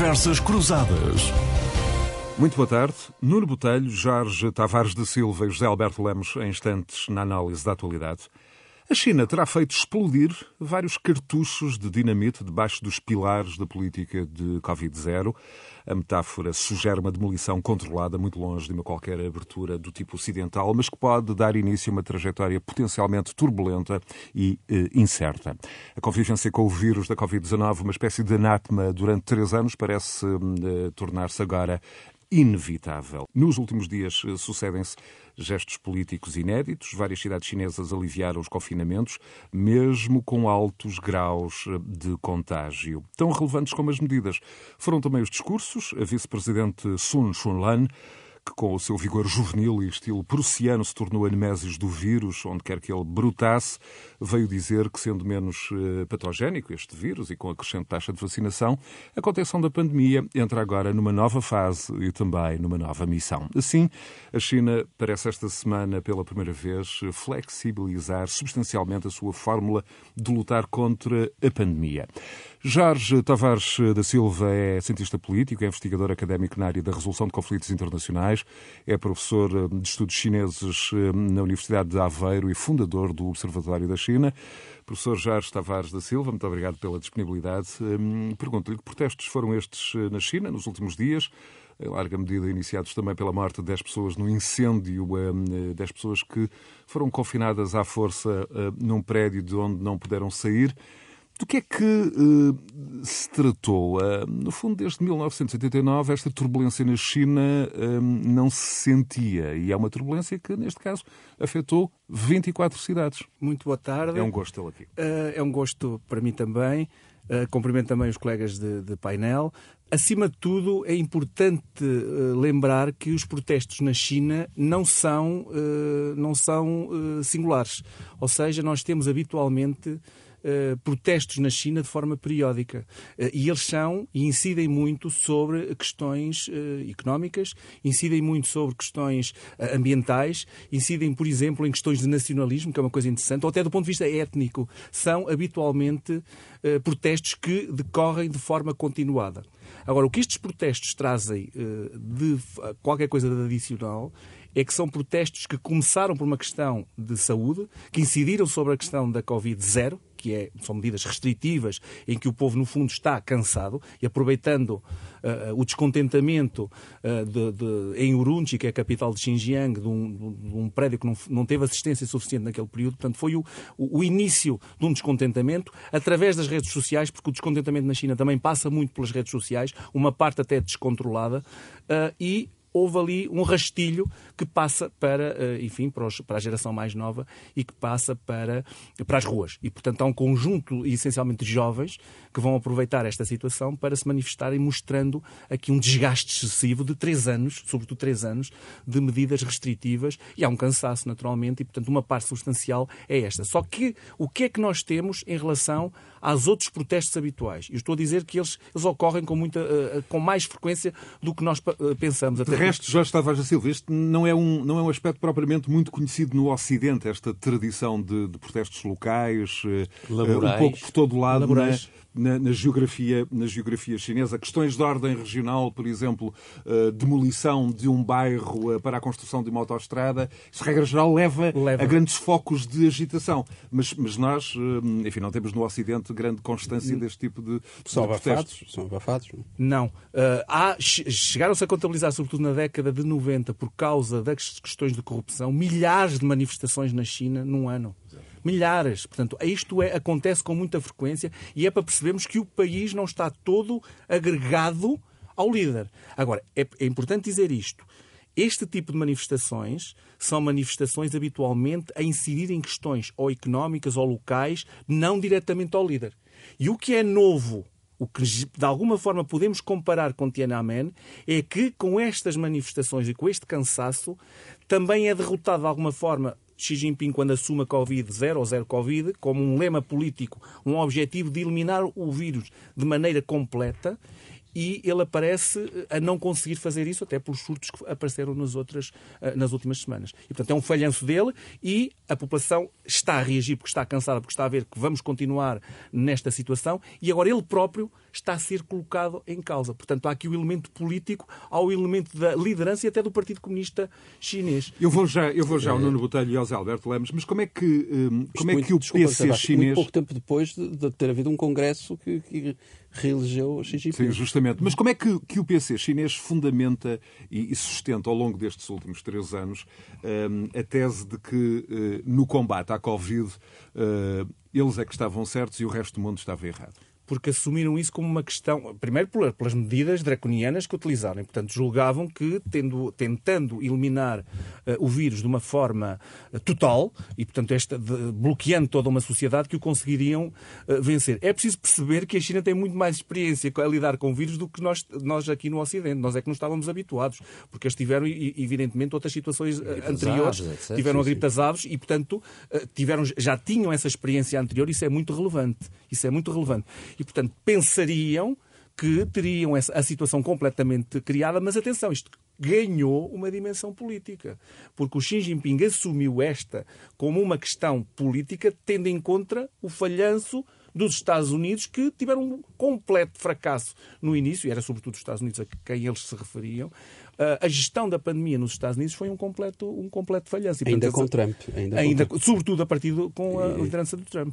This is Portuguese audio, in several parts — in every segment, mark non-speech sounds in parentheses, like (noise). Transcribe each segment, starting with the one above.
Conversas Cruzadas. Muito boa tarde. Nuno Botelho, Jorge Tavares de Silva e José Alberto Lemos em instantes na análise da atualidade. A China terá feito explodir vários cartuchos de dinamite debaixo dos pilares da política de Covid-0. A metáfora sugere uma demolição controlada, muito longe de uma qualquer abertura do tipo ocidental, mas que pode dar início a uma trajetória potencialmente turbulenta e eh, incerta. A convivência com o vírus da Covid-19, uma espécie de anátema durante três anos, parece eh, tornar-se agora inevitável. Nos últimos dias eh, sucedem-se gestos políticos inéditos. Várias cidades chinesas aliviaram os confinamentos, mesmo com altos graus eh, de contágio. Tão relevantes como as medidas foram também os discursos. A vice-presidente Sun Chunlan que com o seu vigor juvenil e estilo prussiano se tornou a nemesis do vírus, onde quer que ele brutasse, veio dizer que, sendo menos uh, patogénico este vírus e com a crescente taxa de vacinação, a contenção da pandemia entra agora numa nova fase e também numa nova missão. Assim, a China parece esta semana, pela primeira vez, flexibilizar substancialmente a sua fórmula de lutar contra a pandemia. Jorge Tavares da Silva é cientista político, é investigador académico na área da resolução de conflitos internacionais, é professor eh, de estudos chineses eh, na Universidade de Aveiro e fundador do Observatório da China. Professor Jorge Tavares da Silva, muito obrigado pela disponibilidade. Hum, pergunto-lhe que protestos foram estes eh, na China nos últimos dias? Em larga medida iniciados também pela morte de 10 pessoas no incêndio, 10 pessoas que foram confinadas à força num prédio de onde não puderam sair. Do que é que uh, se tratou? Uh, no fundo, desde 1989, esta turbulência na China uh, não se sentia. E é uma turbulência que, neste caso, afetou 24 cidades. Muito boa tarde. É um gosto tê-lo aqui. é um gosto para mim também. cumprimento também os colegas de, de, painel. Acima de tudo, é importante lembrar que os protestos na China não são, não são singulares. Ou seja, nós temos habitualmente uh, protestos na China de forma periódica. Uh, e eles são e incidem muito sobre questões uh, económicas, incidem muito sobre questões ambientais, incidem, por exemplo, em questões de nacionalismo, que é uma coisa interessante, ou até do ponto de vista étnico. São habitualmente protestos que decorrem de forma continuada. Agora, o que estes protestos trazem de qualquer coisa de adicional é que são protestos que começaram por uma questão de saúde, que incidiram sobre a questão da Covid-0, que é, são medidas restritivas em que o povo, no fundo, está cansado e aproveitando uh, o descontentamento uh, de, de, em Urumqi, que é a capital de Xinjiang, de um, de um prédio que não, não, teve assistência suficiente naquele período. Portanto, foi o, o, início de um descontentamento através das redes sociais, porque o descontentamento na China também passa muito pelas redes sociais, uma parte até descontrolada, uh, e houve ali um rastilho que passa para, eh, enfim, para, os, para, a geração mais nova e que passa para, para as ruas. E, portanto, há um conjunto, essencialmente, de jovens que vão aproveitar esta situação para se manifestarem mostrando aqui um desgaste excessivo de três anos, sobretudo três anos, de medidas restritivas e há um cansaço, naturalmente, e, portanto, uma parte substancial é esta. Só que o que é que nós temos em relação aos outros protestos habituais? Eu estou a dizer que eles, eles ocorrem com, muita, uh, com mais frequência do que nós pensamos. Até resto, Jorge Tavares da Silva, este não é, um, não é um aspecto propriamente muito conhecido no Ocidente, esta tradição de, de protestos locais, Laborais. um pouco por todo o lado. Laborais na, na, geografia, na geografia chinesa. Questões de ordem regional, por exemplo, uh, demolição de um bairro uh, para a construção de uma autoestrada, isso, regra geral, leva, leva, a grandes focos de agitação. Mas, mas nós, uh, enfim, não temos no Ocidente grande constância deste tipo de, são de abafados, São abafados? Não. há, chegaram-se a contabilizar, sobretudo na década de 90, por causa das questões de corrupção, milhares de manifestações na China num ano milhares. Portanto, isto é, acontece com muita frequência e é para percebermos que o país não está todo agregado ao líder. Agora, é, é importante dizer isto. Este tipo de manifestações são manifestações habitualmente a incidir em questões ou económicas ou locais, não diretamente ao líder. E o que é novo o que de alguma forma podemos comparar com Tiananmen é que com estas manifestações e com este cansaço também é derrotado de alguma forma Xi Jinping, quando assume a Covid zero ou zero Covid, como um lema político, um objetivo de eliminar o vírus de maneira completa, e ele aparece a não conseguir fazer isso, até pelos surtos que apareceram nas, outras, nas últimas semanas. E, portanto, é um falhanço dele e a população está a reagir porque está cansada, porque está a ver que vamos continuar nesta situação e agora ele próprio está a ser colocado em causa. Portanto, há aqui o elemento político, há o elemento da liderança e até do Partido Comunista Chinês. Eu vou já, eu vou já ao Nuno Botelho e ao Zé Alberto Lemos, mas como é que, como é que o desculpa, PC chinês... Muito pouco tempo depois de, de ter havido um congresso que, que reelegeu Xi Jinping. Sim, justamente. Mas como é que, que o PC chinês fundamenta e, e, sustenta ao longo destes últimos três anos um, a tese de que uh, no combate à Covid uh, eles é que estavam certos e o resto do mundo estava errado? Porque assumiram isso como uma questão, primeiro pelas medidas draconianas que utilizaram, portanto julgavam que, tendo, tentando eliminar uh, o vírus de uma forma uh, total, e portanto esta, de, bloqueando toda uma sociedade, que o conseguiriam uh, vencer. É preciso perceber que a China tem muito mais experiência a lidar com o vírus do que nós, nós aqui no Ocidente. Nós é que não estávamos habituados, porque eles tiveram, evidentemente, outras situações anteriores, etc. tiveram a gripe das aves e, portanto, tiveram, já tinham essa experiência anterior, isso é muito relevante. Isso é muito relevante e, portanto, pensariam que teriam essa, a situação completamente criada, mas atenção, isto ganhou uma dimensão política, porque o Xi Jinping assumiu esta como uma questão política, tendo em conta o falhanço dos Estados Unidos, que tiveram um completo fracasso no início, e era sobretudo os Estados Unidos a quem eles se referiam. A gestão da pandemia nos Estados Unidos foi um completo, um completo falhanço. E, ainda com Trump. Ainda, ainda com Trump. Sobretudo a partir de, com a liderança de Trump.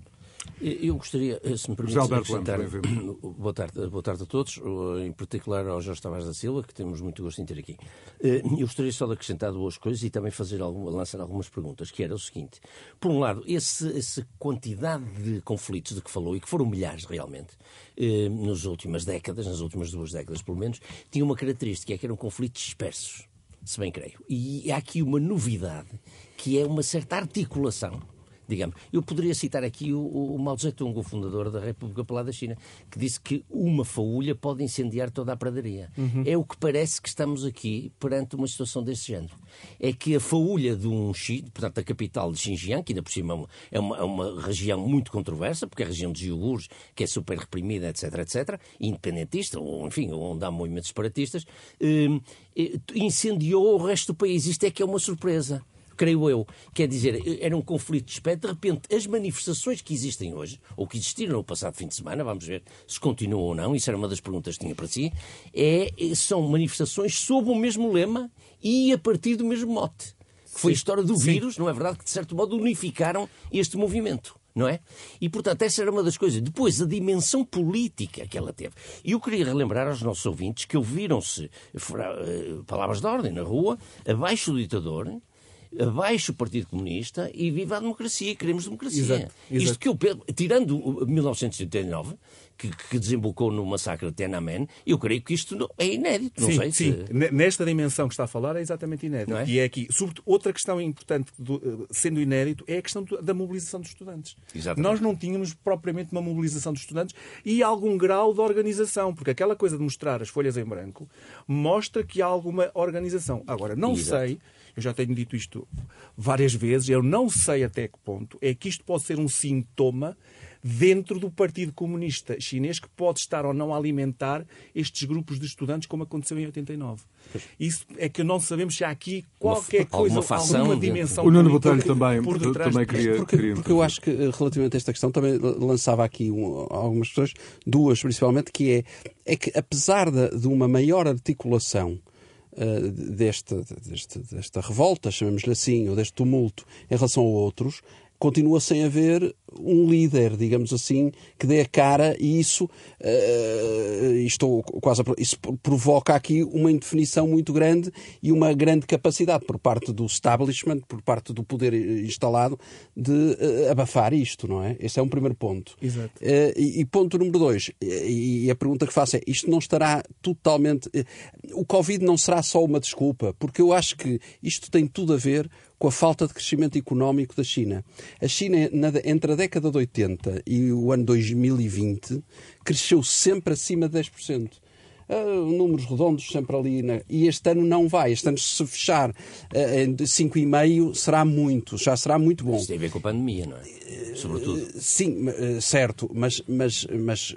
Eu gostaria, eh, se me permite, acrescentar... (coughs) Boa tarde, boa tarde a todos, em particular ao Jorge Tavares da Silva, que temos muito gosto em ter aqui. Eh, eu gostaria só de acrescentar duas coisas e também fazer alguma, lançar algumas perguntas, que era o seguinte. Por um lado, esse, essa quantidade de conflitos de que falou, e que foram milhares realmente, eh, nas últimas décadas, nas últimas duas décadas pelo menos, tinha uma característica, é que eram conflitos dispersos, se bem creio. E há aqui uma novidade, que é uma certa articulação digamos. Eu poderia citar aqui o, o Mao Tse-tung, o fundador da República Popular da China, que disse que uma faúlha pode incendiar toda a pradaria. Uhum. É o que parece que estamos aqui perante uma situação desse género. É que a faúlha de um Xi, portanto, da capital de Xinjiang, que ainda por cima é uma, é uma região muito controversa, porque é a região dos Uigures, que é super reprimida, etc, etc, independentista, ou enfim, onde há movimentos separatistas, eh, eh, incendiou o resto do país. Isto é que é uma surpresa creio eu. Quer dizer, era um conflito de espécie. De repente, as manifestações que existem hoje, ou que existiram no passado fim de semana, vamos ver se continuam ou não, isso era uma das perguntas que tinha para si, é, são manifestações sob o mesmo lema e a partir do mesmo mote. Que foi a história do Sim. vírus, não é verdade? Que, de certo modo, unificaram este movimento não é? E, portanto, essa era uma das coisas. Depois, a dimensão política que ela teve. E eu queria relembrar aos nossos ouvintes que ouviram-se uh, palavras de ordem na rua, abaixo do ditador, abaixo o Partido Comunista e viva a democracia, queremos democracia. Exato, exato. Isto que eu, tirando 1989, que, que, desembocou no massacre de Tiananmen, eu creio que isto é inédito. Não sim, sei sim. Se... Nesta dimensão que está a falar é exatamente inédito. É? E é aqui, sobretudo, outra questão importante, do, eh, sendo inédito, é a questão da mobilização dos estudantes. Exatamente. Nós não tínhamos propriamente uma mobilização dos estudantes e algum grau de organização, porque aquela coisa de mostrar as folhas em branco mostra que há alguma organização. Agora, não Exato. sei eu já tenho dito isto várias vezes, eu não sei até que ponto é que isto pode ser um sintoma dentro do Partido Comunista Chinês que pode estar ou não a alimentar estes grupos de estudantes, como aconteceu em 89. Isso é que não sabemos se há aqui qualquer uma, coisa, fação, alguma dimensão. O Nuno Botelho também, por detrás também queria, porque, queria porque eu acho que eh, relativamente a esta questão também lançava aqui um, algumas pessoas, duas principalmente, que é, é que apesar de, de uma maior articulação desta revolta, chamemos-lhe assim, ou deste tumulto em relação a outros, continua sem haver um líder, digamos assim, que dê a cara e isso, uh, estou quase a, isso provoca aqui uma indefinição muito grande e uma grande capacidade por parte do establishment, por parte do poder instalado, de uh, abafar isto, não é? Esse é um primeiro ponto. Exato. Uh, e, e, ponto número dois, e, e, a pergunta que faço é, isto não estará totalmente... o Covid não será só uma desculpa, porque eu acho que isto tem tudo a ver com a falta de crescimento económico da China. A China, entre a década de 80 e o ano 2020, cresceu sempre acima de 10%. Uh, números redondos sempre ali. Na... E este ano não vai. Este ano, se fechar uh, em 5,5, será muito. Já será muito bom. Isso tem a ver com a pandemia, não é? Sobretudo. Uh, sim, certo. Mas, mas, mas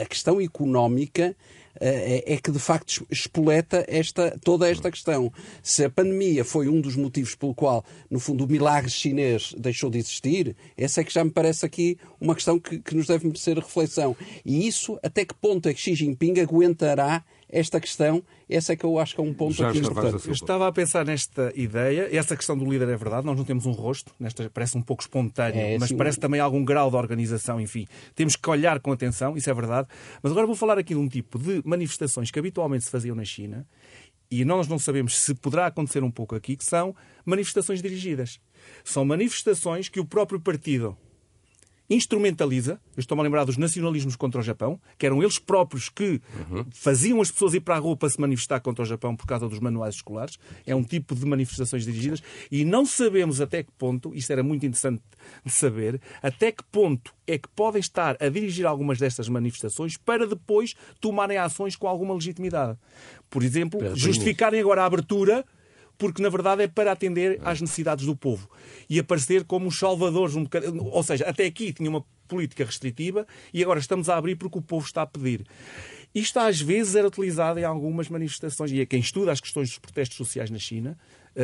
a questão económica é, é, que de facto espoleta esta, toda esta questão. Se a pandemia foi um dos motivos pelo qual, no fundo, o milagre chinês deixou de existir, essa é que já me parece aqui uma questão que, que nos deve merecer reflexão. E isso, até que ponto é que Xi Jinping aguentará esta questão, essa é que eu acho que é um ponto Já aqui importante. Eu estava a pensar nesta ideia, essa questão do líder é verdade, nós não temos um rosto, nesta, parece um pouco espontâneo, é, mas sim. parece também algum grau de organização, enfim. Temos que olhar com atenção, isso é verdade. Mas agora vou falar aqui de um tipo de manifestações que habitualmente se faziam na China, e nós não sabemos se poderá acontecer um pouco aqui, que são manifestações dirigidas. São manifestações que o próprio partido instrumentaliza, eu estou-me a lembrar dos nacionalismos contra o Japão, que eram eles próprios que uhum. faziam as pessoas ir para a rua para se manifestar contra o Japão por causa dos manuais escolares. É um tipo de manifestações dirigidas e não sabemos até que ponto, isto era muito interessante de saber, até que ponto é que podem estar a dirigir algumas destas manifestações para depois tomarem ações com alguma legitimidade. Por exemplo, justificarem agora a abertura porque na verdade é para atender às necessidades do povo e aparecer como os salvadores, um bocado, ou seja, até aqui tinha uma política restritiva e agora estamos a abrir porque o povo está a pedir. Isto às vezes era utilizado em algumas manifestações e é quem estuda as questões dos protestos sociais na China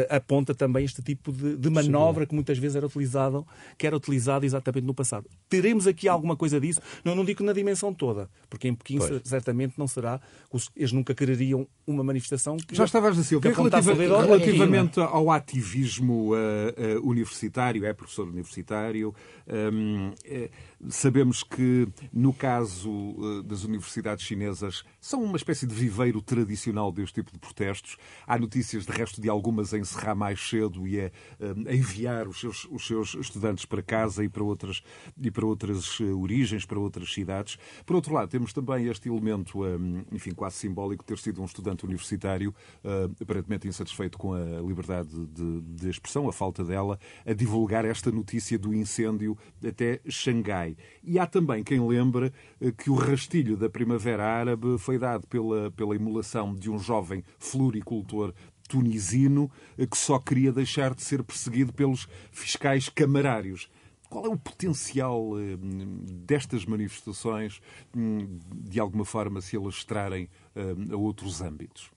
aponta também este tipo de, de manobra Sim. que muitas vezes era utilizado, que era utilizado exatamente no passado. Teremos aqui alguma coisa disso? Não, não digo na dimensão toda, porque em Pequim pois. certamente não será. Eles nunca quereriam uma manifestação que. Já estavas a relativa, relativamente ao ativismo uh, uh, universitário, é professor universitário, um, é, sabemos que no caso das universidades chinesas são uma espécie de viveiro tradicional deste tipo de protestos. Há notícias de resto de algumas em encerrar mais cedo e a, a enviar os seus, os seus estudantes para casa e para outras, e para outras eh, origens, para outras cidades. Por outro lado, temos também este elemento, hum, enfim, quase simbólico, ter sido um estudante universitário, hum, aparentemente insatisfeito com a liberdade de, de expressão, a falta dela, a divulgar esta notícia do incêndio até Xangai. E há também quem lembra eh, que o rastilho da Primavera Árabe foi dado pela, pela emulação de um jovem floricultor tunisino eh, que só queria deixar de ser perseguido pelos fiscais camarários. Qual é o potencial eh, destas manifestações, hum, de alguma forma, se elas estarem eh, a outros âmbitos?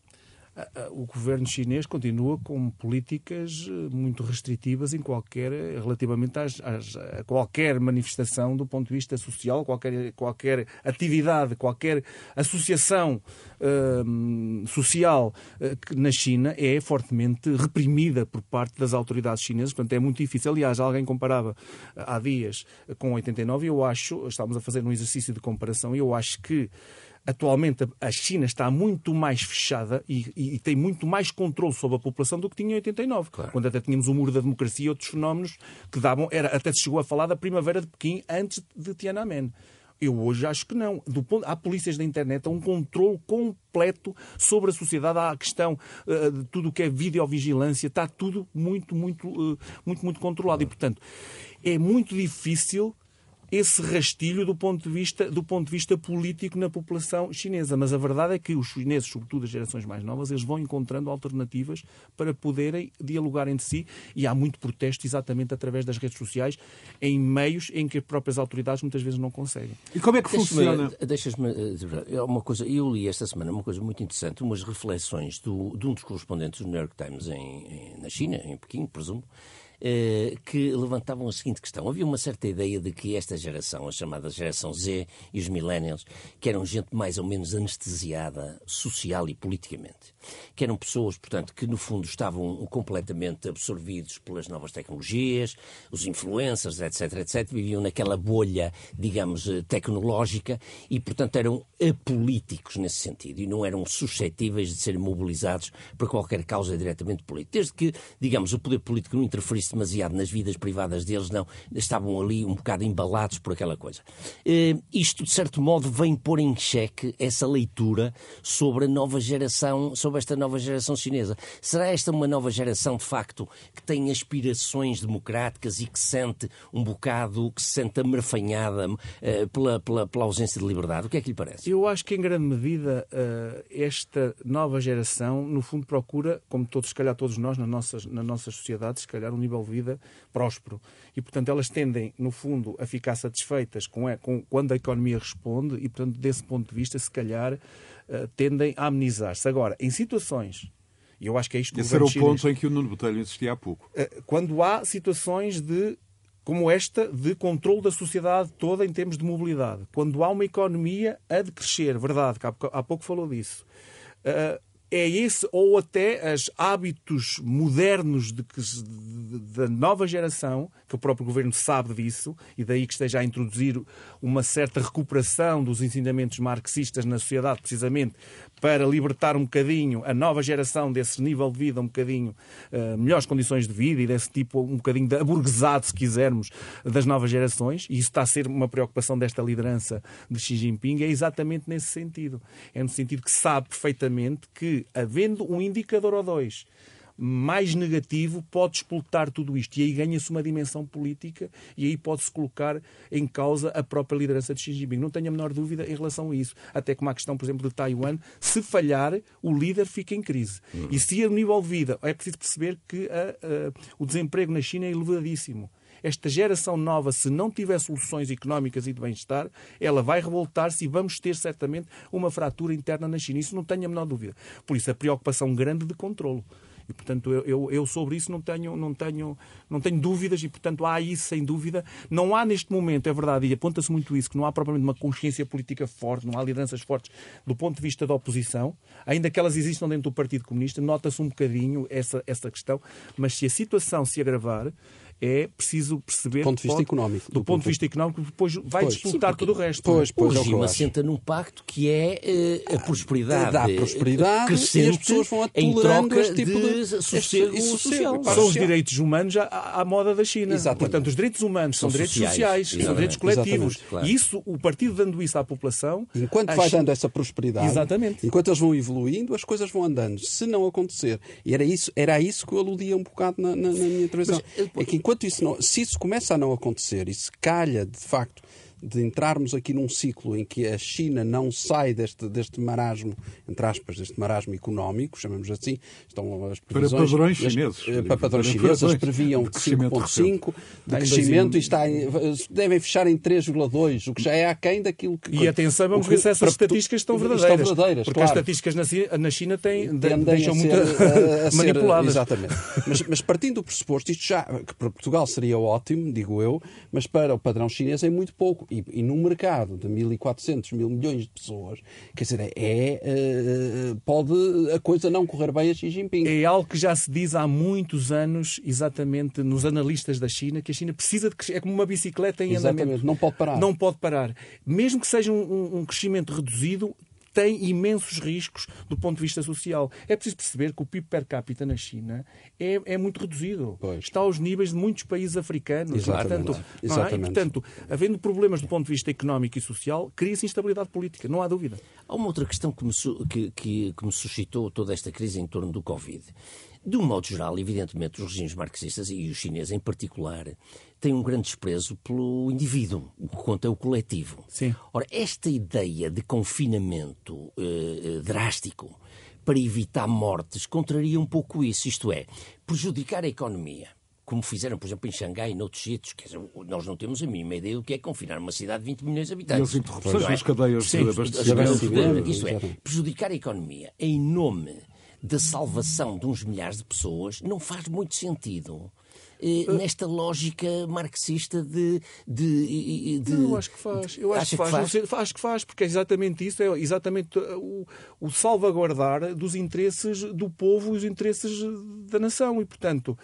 O governo chinês continua com políticas eh, muito restritivas em qualquer, relativamente às, às, a qualquer manifestação do ponto de vista social, qualquer, qualquer atividade, qualquer associação uh, social uh, na China é fortemente reprimida por parte das autoridades chinesas. Portanto, é muito difícil. Aliás, alguém comparava há dias com 89 e eu acho, estávamos a fazer um exercício de comparação, e eu acho que Atualmente a China está muito mais fechada e, e, tem muito mais controle sobre a população do que tinha em 89, claro. quando até tínhamos o muro da democracia e outros fenómenos que davam, era, até se chegou a falar da primavera de Pequim antes de Tiananmen. Eu hoje acho que não. Do ponto, há polícias da internet, há um controle completo sobre a sociedade, há a questão uh, de tudo o que é videovigilância, está tudo muito, muito, uh, muito, muito controlado. E, portanto, é muito difícil esse rastilho do ponto, de vista, do ponto de vista político na população chinesa. Mas a verdade é que os chineses, sobretudo as gerações mais novas, eles vão encontrando alternativas para poderem dialogar entre si e há muito protesto exatamente através das redes sociais em meios em que as próprias autoridades muitas vezes não conseguem. E como é que funciona? Deixas-me eh, uma coisa, eu li esta semana uma coisa muito interessante, umas reflexões do, de um dos correspondentes do New York Times em, em, na China, em Pequim, presumo, eh, que levantavam a seguinte questão. Havia uma certa ideia de que esta geração, a chamada geração Z e os millennials, que eram gente mais ou menos anestesiada social e politicamente, que eram pessoas, portanto, que no fundo estavam completamente absorvidos pelas novas tecnologias, os influencers, etc, etc, viviam naquela bolha, digamos, eh, tecnológica e, portanto, eram apolíticos nesse sentido e não eram suscetíveis de serem mobilizados para qualquer causa diretamente política. Desde que, digamos, o poder político não interferisse demasiado nas vidas privadas deles, não. Estavam ali um bocado embalados por aquela coisa. Uh, isto, de certo modo, vem pôr em xeque essa leitura sobre a nova geração, sobre esta nova geração chinesa. Será esta uma nova geração, de facto, que tem aspirações democráticas e que sente um bocado, que se sente amerfanhada uh, pela, pela, pela, ausência de liberdade? O que é que lhe parece? Eu acho que, em grande medida, uh, esta nova geração, no fundo, procura, como todos, se calhar todos nós, nas nossas, nas nossas sociedades, se calhar um nível vida próspero. E, portanto, elas tendem, no fundo, a ficar satisfeitas com, com quando a economia responde e, portanto, desse ponto de vista, se calhar, uh, tendem a amenizar-se. Agora, em situações e eu acho que é isto que Esse era o ponto em que o Nuno Botelho insistia há pouco. Quando há situações de como esta de controle da sociedade toda em termos de mobilidade. Quando há uma economia a decrescer, verdade, que há pouco falou disso. É esse, ou até os hábitos modernos de que, da nova geração, que o próprio governo sabe disso, e daí que esteja a introduzir uma certa recuperação dos ensinamentos marxistas na sociedade, precisamente para libertar um bocadinho a nova geração desse nível de vida, um bocadinho uh, melhores condições de vida e desse tipo, um bocadinho de aburguesado, se quisermos, das novas gerações, e isso está a ser uma preocupação desta liderança de Xi Jinping, é exatamente nesse sentido. É no sentido que sabe perfeitamente que, havendo um indicador ou dois mais negativo pode explotar tudo isto. E aí ganha-se uma dimensão política e aí pode-se colocar em causa a própria liderança de Xi Jinping. Não tenho a menor dúvida em relação a isso. Até como a questão, por exemplo, de Taiwan, se falhar, o líder fica em crise. E se a nível vida, é preciso perceber que a, a, o desemprego na China é elevadíssimo esta geração nova, se não tiver soluções económicas e de bem-estar, ela vai revoltar-se e vamos ter certamente uma fratura interna na China. Isso não tenho a menor dúvida. Por isso, a preocupação grande de controlo. E, portanto, eu, eu, eu, sobre isso não tenho, não, tenho, não tenho dúvidas e, portanto, há isso sem dúvida. Não há neste momento, é verdade, e aponta-se muito isso, que não há propriamente uma consciência política forte, não há lideranças fortes do ponto de vista da oposição, ainda que elas existam dentro do Partido Comunista, nota-se um bocadinho essa, essa questão, mas se a situação se agravar, é preciso perceber. Do ponto de vista pode, económico. Do, do ponto de vista económico, depois vai pois, disputar todo o resto. Pois, pois, o regime assenta num pacto que é uh, a prosperidade. Dá prosperidade crescente e as pessoas vão em troca este tipo de, de sossego este, social. São os direitos humanos à, à moda da China. Exatamente. Portanto, os direitos humanos são, são direitos sociais, sociais são direitos coletivos. Claro. E isso, o partido dando isso à população. Enquanto vai China... dando essa prosperidade, Exatamente. enquanto eles vão evoluindo, as coisas vão andando. Se não acontecer, e era isso, era isso que eu aludia um bocado na, na, na minha intervenção, Mas, é que enquanto isso não. Se isso começa a não acontecer e se calha, de facto, de entrarmos aqui num ciclo em que a China não sai deste, deste marasmo, entre aspas, deste marasmo económico, chamamos assim, estão as previsões... Para padrões chineses. As, para padrões chineses, eles previam 5,5% de crescimento e está devem fechar em 3,2%, o que já é aquém daquilo que... E atenção, vamos ver se essas estatísticas estão verdadeiras. Estão verdadeiras, Porque claro. as estatísticas na China têm, deixam muito (laughs) manipuladas. Exatamente. Mas, mas partindo do pressuposto, isto já, que para Portugal seria ótimo, digo eu, mas para o padrão chinês é muito pouco e, e num mercado de 1.400 mil milhões de pessoas, quer dizer, é, é, pode a coisa não correr bem a Xi Jinping. É algo que já se diz há muitos anos, exatamente nos analistas da China, que a China precisa de crescer. É como uma bicicleta em exatamente, andamento. não pode parar. Não pode parar. Mesmo que seja um, um crescimento reduzido, tem imensos riscos do ponto de vista social. É preciso perceber que o PIB per capita na China é, é muito reduzido. Pois. Está aos níveis de muitos países africanos. Exatamente. Portanto, é? Exatamente. E, portanto, havendo problemas do ponto de vista económico e social, cria-se instabilidade política, não há dúvida. Há uma outra questão que me, que, que, que me suscitou toda esta crise em torno do Covid. De um modo geral, evidentemente, os regimes marxistas, e os chineses em particular, têm um grande desprezo pelo indivíduo, o que conta é o coletivo. Sim. Ora, esta ideia de confinamento eh, drástico para evitar mortes contraria um pouco isso, isto é, prejudicar a economia como fizeram, por exemplo, em Xangai e noutros sítios. Quer dizer, nós não temos a mínima ideia do que é confinar uma cidade de 20 milhões de habitantes. E as interrupções nas cadeias de abastecimento. Isso é, prejudicar a economia em nome da salvação de uns milhares de pessoas não faz muito sentido. Eh, nesta lógica marxista de, de, de... Eu acho que faz. Eu acho que faz. que faz. Acho que faz, porque é exatamente isso, é exatamente o, o, salvaguardar dos interesses do povo e os interesses da nação. E, portanto,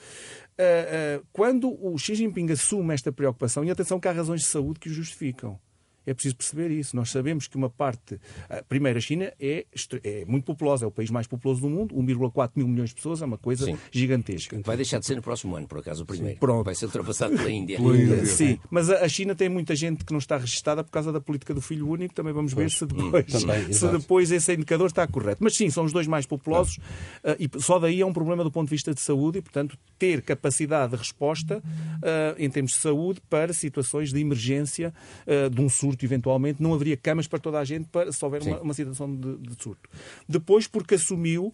quando o Xi Jinping assume esta preocupação, e atenção que há razões de saúde que o justificam. É preciso perceber isso. Nós sabemos que uma parte. Primeiro, a China é, é muito populosa, é o país mais populoso do mundo, 1,4 mil milhões de pessoas, é uma coisa Sim. gigantesca. Vai deixar de ser no próximo ano, por acaso, o primeiro. Pronto. Vai ser ultrapassado pela Índia. Índia. Sim, mas a China tem muita gente que não está registada por causa da política do filho único. Também vamos ver se depois, também, se depois esse indicador está correto. Mas sim, são os dois mais populosos ah. e só daí é um problema do ponto de vista de saúde e, portanto, ter capacidade de resposta ah, em termos de saúde para situações de emergência ah, de um surto eventualmente, não haveria camas para toda a gente para, se houver uma, uma, situação de, de surto. Depois, porque assumiu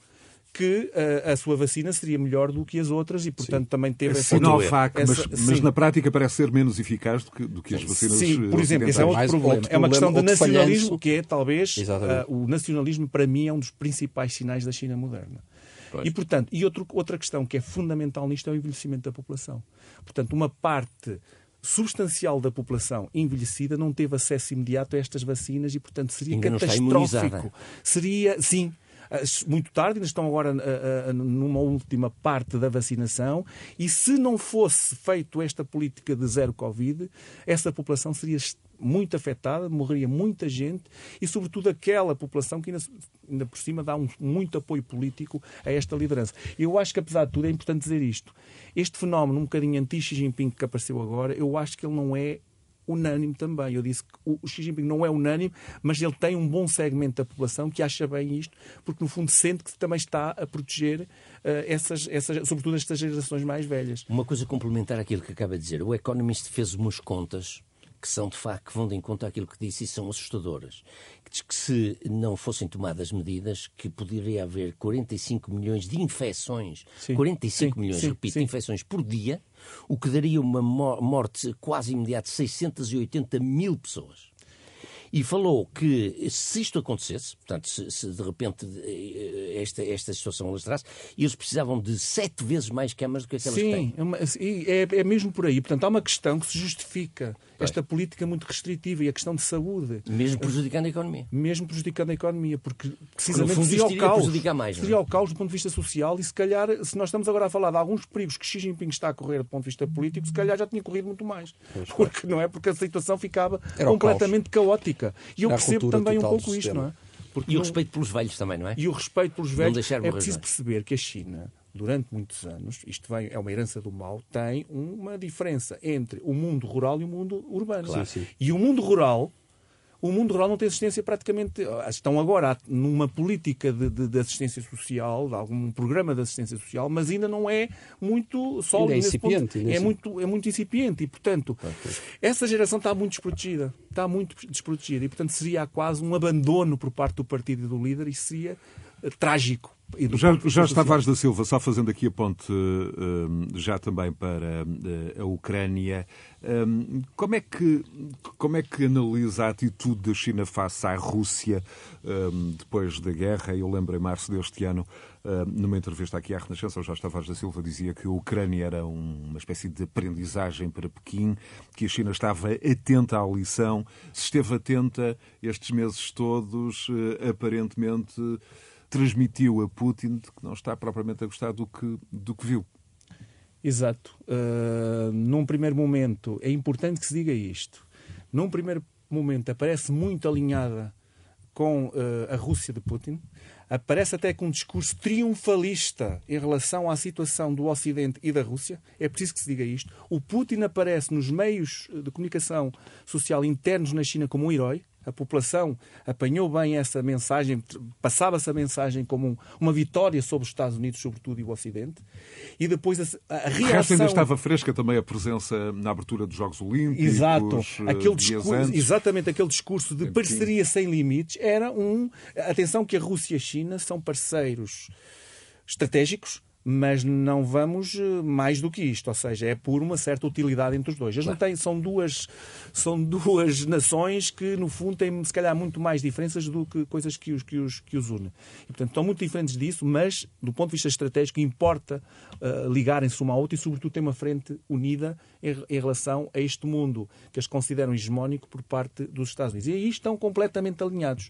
que uh, a sua vacina seria melhor do que as outras e, portanto, sim. também teve a essa... Sinovac, essa... mas, mas na prática parece ser menos eficaz do que, do que as vacinas Sim, por exemplo, esse é outro problema. Outro é uma questão de nacionalismo, que é, talvez, uh, o nacionalismo, para mim, é um dos principais sinais da China moderna. Pois. E, portanto, e outro, outra questão que é fundamental nisto é o envelhecimento da população. Portanto, uma parte substancial da população envelhecida não teve acesso imediato a estas vacinas e, portanto, seria Ainda catastrófico. Seria, sim, muito tarde, ainda estão agora numa última parte da vacinação, e se não fosse feito esta política de zero Covid, essa população seria muito afetada, morreria muita gente e, sobretudo, aquela população que ainda, ainda por cima dá um, muito apoio político a esta liderança. Eu acho que, apesar de tudo, é importante dizer isto. Este fenómeno, um bocadinho anti-Xi Jinping que apareceu agora, eu acho que ele não é unânime também. Eu disse que o Xi Jinping não é unânime, mas ele tem um bom segmento da população que acha bem isto, porque no fundo sente que também está a proteger uh, essas, essas, sobretudo estas gerações mais velhas. Uma coisa complementar àquilo que acaba de dizer. O Economist fez umas contas que são de facto, que vão de encontro àquilo que disse e são assustadoras. Que diz que se não fossem tomadas medidas, que poderia haver 45 milhões de infecções, sim, 45 sim, milhões, sim, repito, infecções por dia, o que daria uma morte quase imediata de 680 mil pessoas e falou que se isto acontecesse, portanto, se, se de repente eh, esta, esta situação alastrasse, eles precisavam de sete vezes mais camas do que aquelas Sim, que têm. É, uma, é, é mesmo por aí. Portanto, há uma questão que se justifica esta política muito restritiva e a questão de saúde. Mesmo prejudicando a economia. Mesmo prejudicando a economia, porque precisamente porque seria o caos. Mais, seria é? o caos do ponto de vista social e se calhar, se nós estamos agora a falar de alguns perigos que Xi Jinping está a correr do ponto de vista político, se calhar já tinha corrido muito mais. (laughs) Porque, não é? Porque a situação ficava Era completamente caótica. E eu percebo também um pouco isto, não é? Porque e o respeito pelos velhos também, não é? E o respeito pelos velhos. É preciso perceber que a China, durante muitos anos, isto vem, é uma herança do mal, tem uma diferença entre o mundo rural e o mundo urbano. Claro, e o mundo rural o mundo rural não tem assistência praticamente. Estão agora numa política de, de, de, assistência social, de algum programa de assistência social, mas ainda não é muito sólido. É incipiente. É, muito, é muito incipiente e, portanto, essa geração está muito desprotegida. Está muito desprotegida e, portanto, seria quase um abandono por parte do partido e do líder e seria uh, trágico. Já, já está Tavares da Silva, só fazendo aqui a ponte já também para eh, a Ucrânia. Como é, que, como é que analisa a atitude da China face à Rússia depois da guerra? Eu lembro em março deste ano, numa entrevista aqui à Renascença, o Jorge Tavares da Silva dizia que a Ucrânia era uma espécie de aprendizagem para Pequim, que a China estava atenta à lição, se esteve atenta estes meses todos, eh, aparentemente transmitiu a Putin que não está propriamente a gostar do que, do que viu. Exato. Uh, num primeiro momento, é importante que se diga isto. Num primeiro momento, aparece muito alinhada com uh, a Rússia de Putin, aparece até com um discurso triunfalista em relação à situação do Ocidente e da Rússia. É preciso que se diga isto. O Putin aparece nos meios de comunicação social internos na China como um herói a população apanhou bem essa mensagem, passava essa mensagem como uma vitória sobre os Estados Unidos, sobretudo, e o Ocidente. E depois a, a reação... ainda estava fresca também a presença na abertura dos Jogos Olímpicos. Exato. Eh, aquele discurso, exatamente aquele discurso de parceria sem limites era um... Atenção que a Rússia e a China são parceiros estratégicos mas não vamos eh, mais do que isto, ou seja, é por uma certa utilidade entre os dois. Eles não têm, são duas são duas (laughs) nações que no fundo têm se calhar muito mais diferenças do que coisas que os que os que os unem. E, portanto, estão muito diferentes disso, mas do ponto de vista estratégico importa uh, ligarem-se uma à outra e sobretudo ter uma frente unida em, em, relação a este mundo que eles consideram hegemónico por parte dos Estados Unidos. E aí estão completamente alinhados.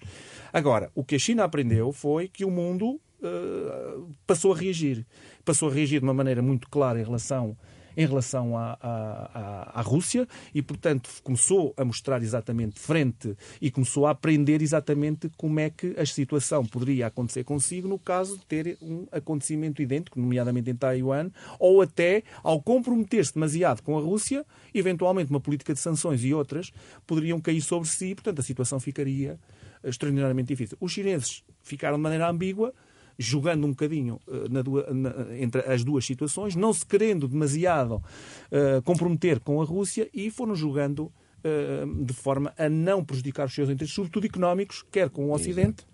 Agora, o que a China aprendeu foi que o mundo eh, passou a reagir. Passou a reagir de uma maneira muito clara em relação em relação à, à, à, Rússia e, portanto, começou a mostrar exatamente frente e começou a aprender exatamente como é que a situação poderia acontecer consigo no caso de ter um acontecimento idêntico, nomeadamente em Taiwan, ou até ao comprometer-se demasiado com a Rússia, eventualmente uma política de sanções e outras poderiam cair sobre si, portanto, a situação ficaria extraordinariamente difícil. Os chineses ficaram de maneira ambígua, jogando um bocadinho uh, na, na, entre as duas situações, não se querendo demasiado uh, comprometer com a Rússia e foram jogando uh, de forma a não prejudicar os seus interesses, sobretudo económicos, quer com o Ocidente,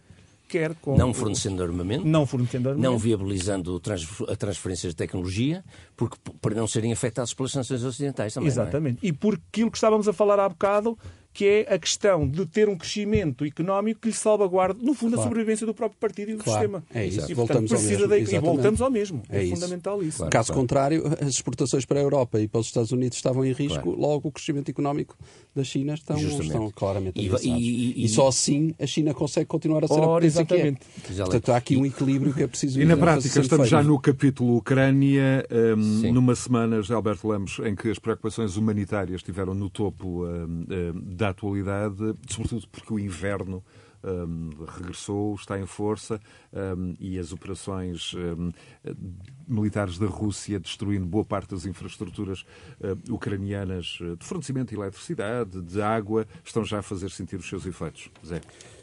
quer com... Não fornecendo armamento. Não fornecendo armamento. Não viabilizando a transferência de tecnologia, porque, para não serem afetados pelas sanções ocidentais também. É? Exatamente. É? E por aquilo que estávamos a falar há bocado, que é a questão de ter um crescimento económico que lhe salvaguarde, no fundo, claro. a sobrevivência do próprio partido e do claro. sistema. É isso. E, portanto, voltamos precisa ao mesmo. De... E voltamos ao mesmo. É, é fundamental isso. Claro, Caso contrário, as exportações para a Europa e para os Estados Unidos estavam em risco, logo o crescimento económico da China estão, estão claramente e, e, e, e, só assim a China consegue continuar a ser Ora, a potência exatamente. que é. Portanto, há aqui um equilíbrio que é preciso... E na prática, estamos feito. já no capítulo Ucrânia, um, numa semana, José Alberto Lemos, em que as preocupações humanitárias estiveram no topo um, um, da atualidade, sobretudo porque o inverno um, regressou, está em força um, e as operações um, militares da Rússia destruindo boa parte das infraestruturas uh, ucranianas de fornecimento de eletricidade, de água, estão já a fazer sentir os seus efeitos. Zé.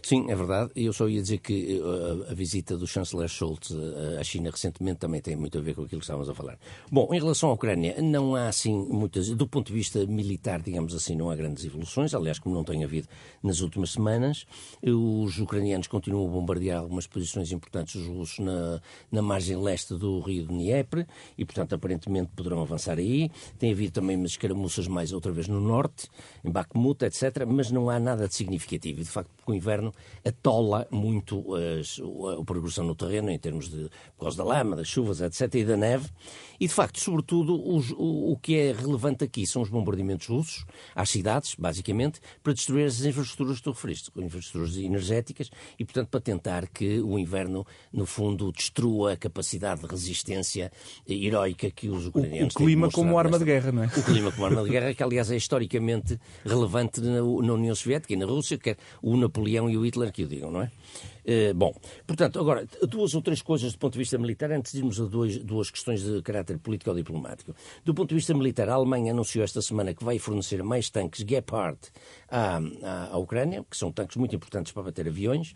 Sim, é verdade. Eu só ia dizer que uh, a visita do chanceler Scholz uh, à China recentemente também tem muito a ver com aquilo que estávamos a falar. Bom, em relação à Ucrânia, não há assim muitas. Do ponto de vista militar, digamos assim, não há grandes evoluções. Aliás, como não tem havido nas últimas semanas, os ucranianos continuam a bombardear algumas posições importantes dos russos na, na margem leste do rio de Dnieper e, portanto, aparentemente poderão avançar aí. Tem havido também umas escaramuças mais outra vez no norte, em Bakhmut, etc. Mas não há nada de significativo. E, de facto, com o inverno atola muito as, a, a progressão no terreno em termos de por causa da lama, das chuvas, etc. e da neve. E, de facto, sobretudo, os, o, o, que é relevante aqui são os bombardeamentos russos às cidades, basicamente, para destruir as infraestruturas que tu referiste, infraestruturas energéticas, e, portanto, para tentar que o inverno, no fundo, destrua a capacidade de resistência heroica que os ucranianos têm. O clima como arma nesta... de guerra, não é? O clima como arma de guerra, que, aliás, é historicamente relevante na, na União Soviética e na Rússia, quer o Napoleão e o Hitler que o digam, não é? Eh, bom, portanto, agora, duas ou três coisas do ponto de vista militar, antes de irmos a dois, duas questões de caráter político ou diplomático. Do ponto de vista militar, a Alemanha anunciou esta semana que vai fornecer mais tanques Gepard à, à, à Ucrânia, que são tanques muito importantes para bater aviões.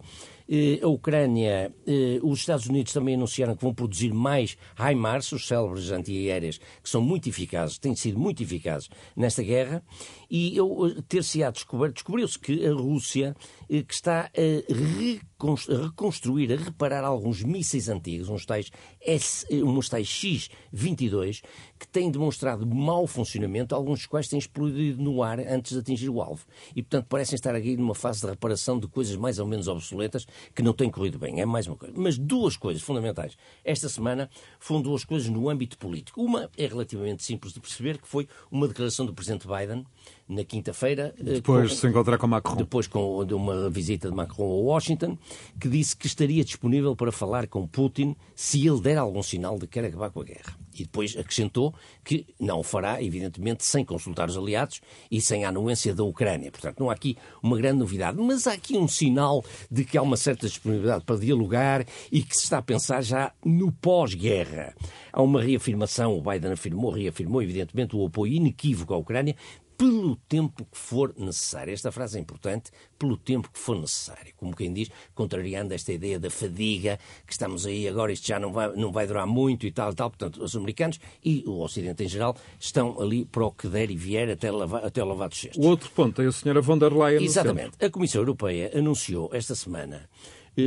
Eh, a Ucrânia, eh, os Estados Unidos também anunciaram que vão produzir mais HIMARS, os célebres antiaéreas, que são muito eficazes, têm sido muito eficazes nesta guerra. E ter-se-á descoberto, descobriu-se que a Rússia, que está a a reconstruir, a reparar alguns mísseis antigos, uns tais, S, uns tais X-22, que têm demonstrado mau funcionamento, alguns dos quais têm explodido no ar antes de atingir o alvo. E, portanto, parecem estar aqui numa fase de reparação de coisas mais ou menos obsoletas que não têm corrido bem. É mais uma coisa. Mas duas coisas fundamentais. Esta semana foram duas coisas no âmbito político. Uma é relativamente simples de perceber, que foi uma declaração do Presidente Biden na quinta-feira. Eh, depois com, de se encontrar com Macron. Depois com, de uma visita de Macron a Washington, que disse que estaria disponível para falar com Putin se ele der algum sinal de querer acabar com a guerra. E depois acrescentou que não o fará, evidentemente, sem consultar os aliados e sem a anuência da Ucrânia. Portanto, não há aqui uma grande novidade, mas há aqui um sinal de que há uma certa disponibilidade para dialogar e que se está a pensar já no pós-guerra. Há uma reafirmação, o Biden afirmou, reafirmou, evidentemente, o apoio inequívoco à Ucrânia, pelo tempo que for necessário. Esta frase é importante, pelo tempo que for necessário. Como quem diz, contrariando esta ideia da fadiga, que estamos aí agora, isto já não vai, não vai durar muito e tal e tal. Portanto, os americanos e o Ocidente em geral estão ali para o que der e vier até, lavar, até o lavar dos cestos. O outro ponto é a senhora von der Leyen. Exatamente. A Comissão Europeia anunciou esta semana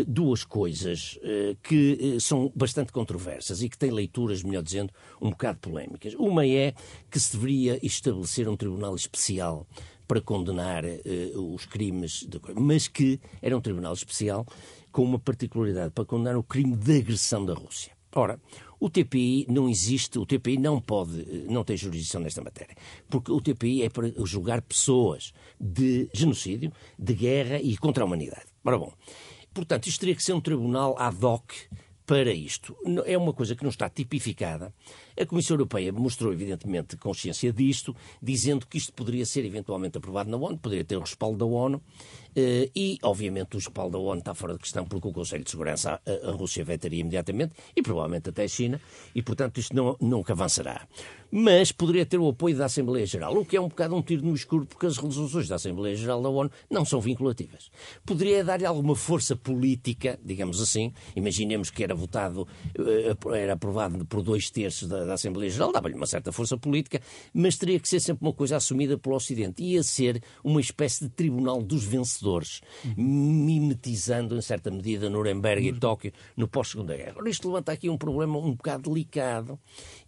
duas coisas eh, que eh, são bastante controversas e que têm leituras, melhor dizendo, um bocado polémicas. Uma é que se deveria estabelecer um tribunal especial para condenar os crimes, de... mas que era um tribunal especial com uma particularidade para condenar o crime de agressão da Rússia. Ora, o TPI não existe, o TPI não pode, não tem jurisdição nesta matéria, porque o TPI é para julgar pessoas de genocídio, de guerra e contra a humanidade. Ora bom, Portanto, isto teria que ser um tribunal ad hoc para isto. É uma coisa que não está tipificada. A Comissão Europeia mostrou, evidentemente, consciência disto, dizendo que isto poderia ser eventualmente aprovado na ONU, poderia ter o respaldo da ONU, eh, e, obviamente, o respaldo da ONU está fora de questão, porque o Conselho de Segurança, a, Rússia vetaria imediatamente, e provavelmente até a China, e, portanto, isto não, nunca avançará. Mas poderia ter o apoio da Assembleia Geral, o que é um bocado um tiro no escuro, porque as resoluções da Assembleia Geral da ONU não são vinculativas. Poderia dar-lhe alguma força política, digamos assim, imaginemos que era votado, eh, era aprovado por dois terços da, da Assembleia Geral, dava-lhe uma certa força política, mas teria que ser sempre uma coisa assumida pelo Ocidente. Ia ser uma espécie de tribunal dos vencedores mimetizando, em certa medida, Nuremberg e Tóquio no pós-Segunda Guerra. Ora, isto levanta aqui um problema um bocado delicado,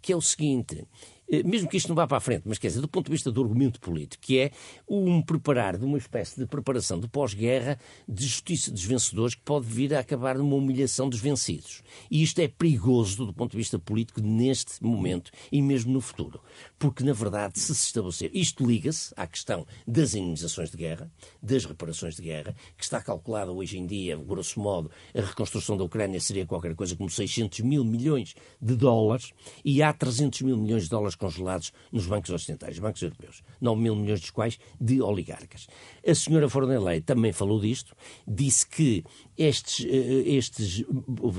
que é o seguinte. Eh, mesmo que isto não vá para a frente, mas quer dizer, do ponto de vista do argumento político, que é um preparar de uma espécie de preparação de pós-guerra de justiça dos vencedores que pode vir a acabar numa humilhação dos vencidos. E isto é perigoso do ponto de vista político neste momento e mesmo no futuro. Porque, na verdade, se se estabelecer, isto liga-se à questão das indenizações de guerra, das reparações de guerra, que está calculada hoje em dia, grosso modo, a reconstrução da Ucrânia seria qualquer coisa como 600 mil milhões de dólares e há 300 mil milhões de dólares congelados nos bancos ocidentais, bancos europeus, 9 mil milhões dos quais de oligarcas. A senhora Fornelei também falou disto, disse que estes, eh, estes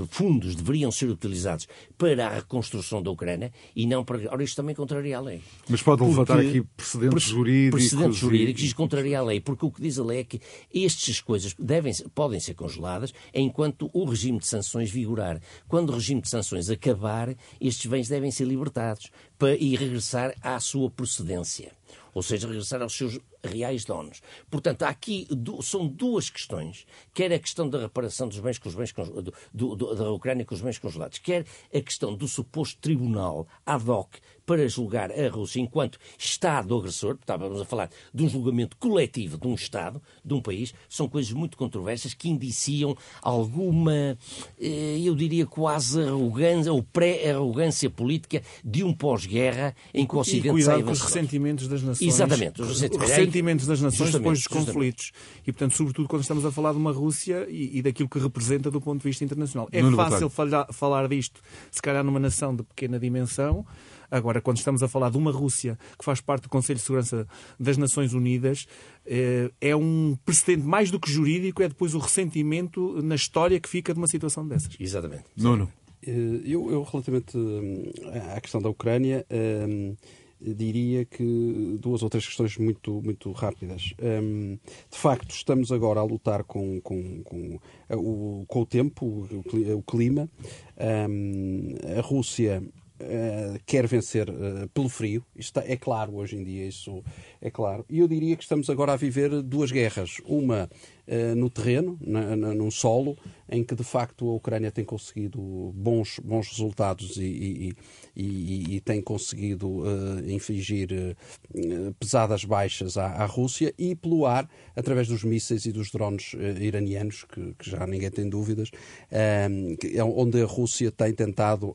fundos deveriam ser utilizados para a reconstrução da Ucrânia e não para. Ora, isto também contraria a lei. Mas pode levantar aqui precedentes jurídicos. Precedentes jurídicos, isto contraria a lei, porque o que diz a lei é que estas coisas devem, podem ser congeladas enquanto o regime de sanções vigorar. Quando o regime de sanções acabar, estes bens devem ser libertados para, e regressar à sua procedência ou seja, regressar aos seus reais donos. Portanto, aqui são duas questões, quer a questão da reparação dos bens com os bens do, do, da Ucrânia com os bens congelados, quer a questão do suposto tribunal ad hoc para julgar a Rússia enquanto Estado agressor, estávamos a falar de um julgamento coletivo de um Estado, de um país, são coisas muito controversas que indiciam alguma, eh, eu diria quase arrogância ou pré-arrogância política de um pós-guerra em que o Ocidente e cuidado com os ressentimentos das nações. Exatamente, os ressentimentos, ressentimentos das nações depois dos conflitos. E, portanto, sobretudo quando estamos a falar de uma Rússia e, e daquilo que representa do ponto de vista internacional. É fácil falar, falar disto, se calhar numa nação de pequena dimensão, Agora, quando estamos a falar de uma Rússia que faz parte do Conselho de Segurança das Nações Unidas, eh, é um precedente mais do que jurídico, é depois o ressentimento na história que fica de uma situação dessas. Exatamente. Nuno. Eh, eu, eu relativamente eh, à questão da Ucrânia, diria que duas ou três questões muito, muito rápidas. de facto, estamos agora a lutar com, com, com, o, com o tempo, o, clima. a Rússia Uh, quer vencer uh, pelo frio. Isto é claro hoje em dia, isso é claro. E eu diria que estamos agora a viver duas guerras. Uma no terreno, na, na, num solo, em que de facto a Ucrânia tem conseguido bons, bons resultados e, e, e, e tem conseguido uh, infligir uh, pesadas baixas à, à, Rússia e pelo ar, através dos mísseis e dos drones uh, iranianos, que, que, já ninguém tem dúvidas, é onde a Rússia tem tentado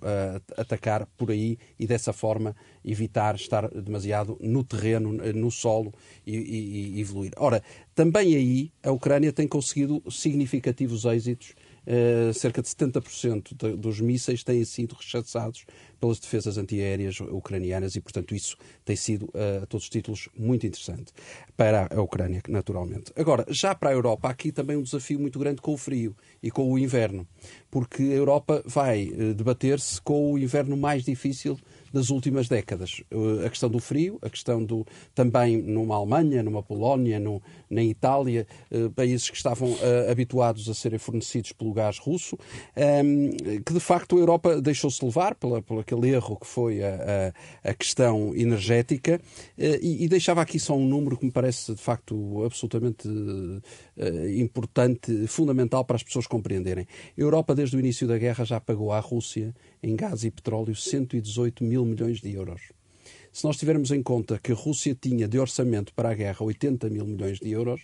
atacar por aí e dessa forma evitar estar demasiado no terreno, no solo e evoluir. Ora, também aí a Ucrânia tem conseguido significativos êxitos Uh, cerca de 70% de, dos mísseis têm sido rechaçados pelas defesas antiaéreas ucranianas e, portanto, isso tem sido, uh, a todos os títulos, muito interessante para a Ucrânia, naturalmente. Agora, já para a Europa, há aqui também um desafio muito grande com o frio e com o inverno, porque a Europa vai uh, debater-se com o inverno mais difícil das últimas décadas. A questão do frio, a questão do também numa Alemanha, numa Polónia, no, na Itália, eh, países que estavam eh, habituados a serem fornecidos pelo gás russo, ehm, que de facto a Europa deixou-se levar pela, por aquele erro que foi a, a, a questão energética eh, e, e, deixava aqui só um número que me parece de facto absolutamente importante, fundamental para as pessoas compreenderem. A Europa, desde o início da guerra, já pagou à Rússia em gás e petróleo 118 mil milhões de euros. Se nós tivermos em conta que a Rússia tinha de orçamento para a guerra 80 mil milhões de euros,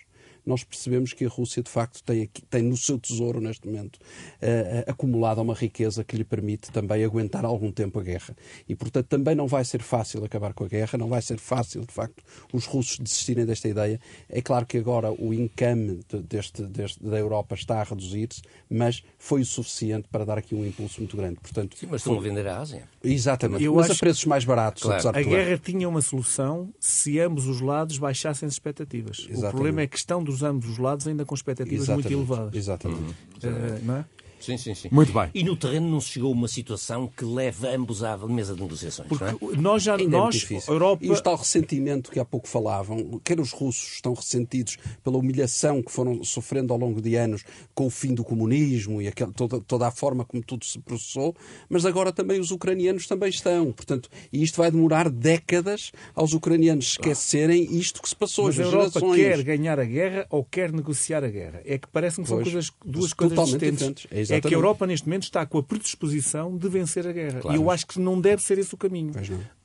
nós percebemos que a Rússia, de facto, tem, aqui, tem no seu tesouro, neste momento, uh, acumulada uma riqueza que lhe permite também aguentar algum tempo a guerra. E, portanto, também não vai ser fácil acabar com a guerra, não vai ser fácil, de facto, os russos desistirem desta ideia. É claro que agora o income deste, deste, da Europa está a reduzir-se, mas foi o suficiente para dar aqui um impulso muito grande. Portanto, Sim, mas estão a vender a Ásia. Exatamente, Eu mas a preços mais baratos. Claro. A guerra tinha uma solução se ambos os lados baixassem as expectativas. Exatamente. O problema é que estão dos ambos os lados ainda com expectativas Exatamente. muito elevadas. Exatamente. Uhum. Uh, não é? Sim, sim, sim. Muito bem. E no terreno não se chegou a uma situação que leve ambos à mesa de negociações. Porque é? nós já, Ainda nós, é. Europa... E o tal ressentimento que há pouco falavam, quer os russos estão ressentidos pela humilhação que foram sofrendo ao longo de anos com o fim do comunismo e aquela, toda, toda a forma como tudo se processou, mas agora também os ucranianos também estão. Portanto, e isto vai demorar décadas aos ucranianos esquecerem isto que se passou. Mas a as Europa gerações. quer ganhar a guerra ou quer negociar a guerra? É que parece-me que são coisas, duas totalmente coisas distintas. diferentes. É É, que a Europa, neste momento, está com a predisposição de vencer a guerra. Claro. E eu acho que não deve ser esse o caminho.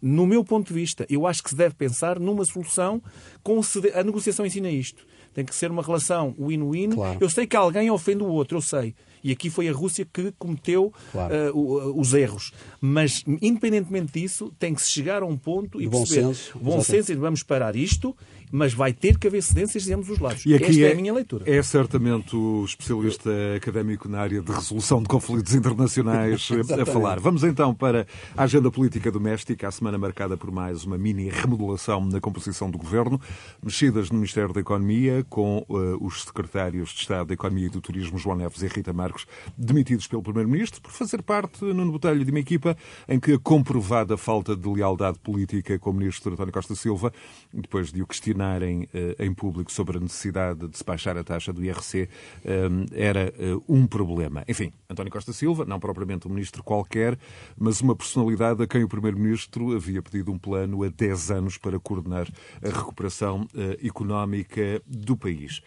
No meu ponto de vista, eu acho que se deve pensar numa solução com a negociação ensina isto. Tem que ser uma relação win-win. Claro. Eu sei que alguém ofende o outro, eu sei. E aqui foi a Rússia que cometeu Claro. o- os erros. Mas, independentemente disso, tem que se chegar a um ponto e De bom perceber senso, bom exatamente. senso e vamos parar isto, mas vai ter que haver cedências de ambos os lados. E aqui Esta é, é, a minha leitura. é certamente o especialista académico na área de resolução de conflitos internacionais (laughs) a falar. Vamos então para a agenda política doméstica, a semana marcada por mais uma mini remodelação na composição do governo, mexidas no Ministério da Economia, com eh, os secretários de Estado da Economia e do Turismo, João Neves e Rita Marques, demitidos pelo Primeiro-Ministro por fazer parte, Nuno Botelho, de uma equipa em que a comprovada falta de lealdade política com o Ministro António Costa Silva, depois de o questionarem eh, em público sobre a necessidade de se baixar a taxa do IRC, eh, era eh, um problema. Enfim, António Costa Silva, não propriamente um ministro qualquer, mas uma personalidade a quem o Primeiro-Ministro havia pedido um plano a 10 anos para coordenar a recuperação económica do país.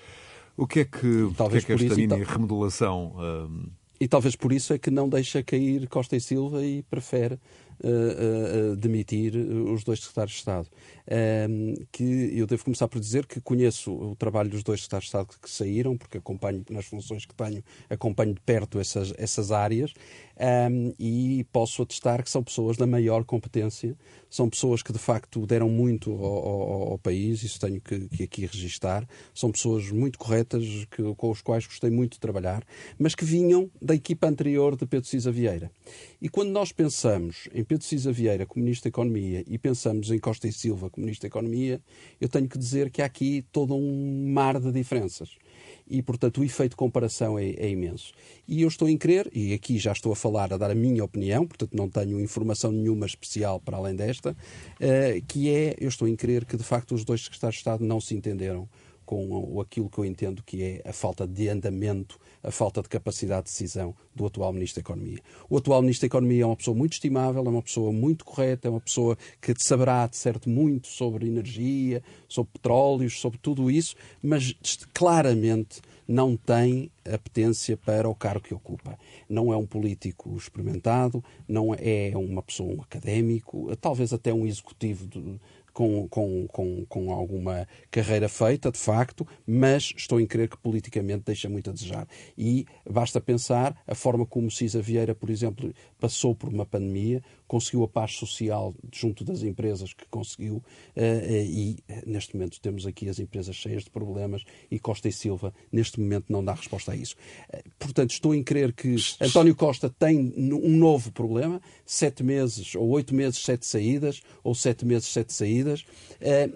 O que é que, que, é talvez que por esta isso e mini tal- remodelação E talvez por isso é que não deixa cair Costa e Silva e prefere eh, eh, demitir os dois secretários de Estado. Ehm, que eu devo começar por dizer que conheço o trabalho dos dois secretários de Estado que, que saíram, porque acompanho, nas funções que tenho, acompanho de perto essas, essas áreas ehm, e posso atestar que são pessoas da maior competência, são pessoas que de facto deram muito ao, ao- ao país, isso tenho que, que aqui registar, são pessoas muito corretas que- com os quais gostei muito de trabalhar, mas que vinham da equipa anterior de Pedro Cisa Vieira. E quando nós pensamos em Pedro Cisa Vieira da Economia e pensamos em Costa e Silva da Economia, eu tenho que dizer que há aqui todo um mar de diferenças. E, portanto, o efeito de comparação é, é imenso. E eu estou em crer, e aqui já estou a falar, a dar a minha opinião, portanto não tenho informação nenhuma especial para além desta, eh, que é, eu estou em crer que, de facto, os dois secretários de Estado não se entenderam com aquilo que eu entendo que é a falta de andamento, a falta de capacidade de decisão do atual Ministro da Economia. O atual Ministro da Economia é uma pessoa muito estimável, é uma pessoa muito correta, é uma pessoa que saberá, de certo, muito sobre energia, sobre petróleos, sobre tudo isso, mas claramente não tem apetência para o cargo que ocupa. Não é um político experimentado, não é uma pessoa, um académico, talvez até um executivo de- com, com, com, com alguma carreira feita, de facto, mas estou em crer que politicamente deixa muito a desejar. E basta pensar a forma como Cisa Vieira, por exemplo, passou por uma pandemia, conseguiu a paz social junto das empresas que conseguiu, eh, eh, e eh, neste momento temos aqui as empresas cheias de problemas e Costa e Silva, neste momento, não dá resposta a isso. Portanto, estou em crer que António Costa tem um novo problema, sete meses, ou oito meses, sete saídas, ou sete meses, sete saídas,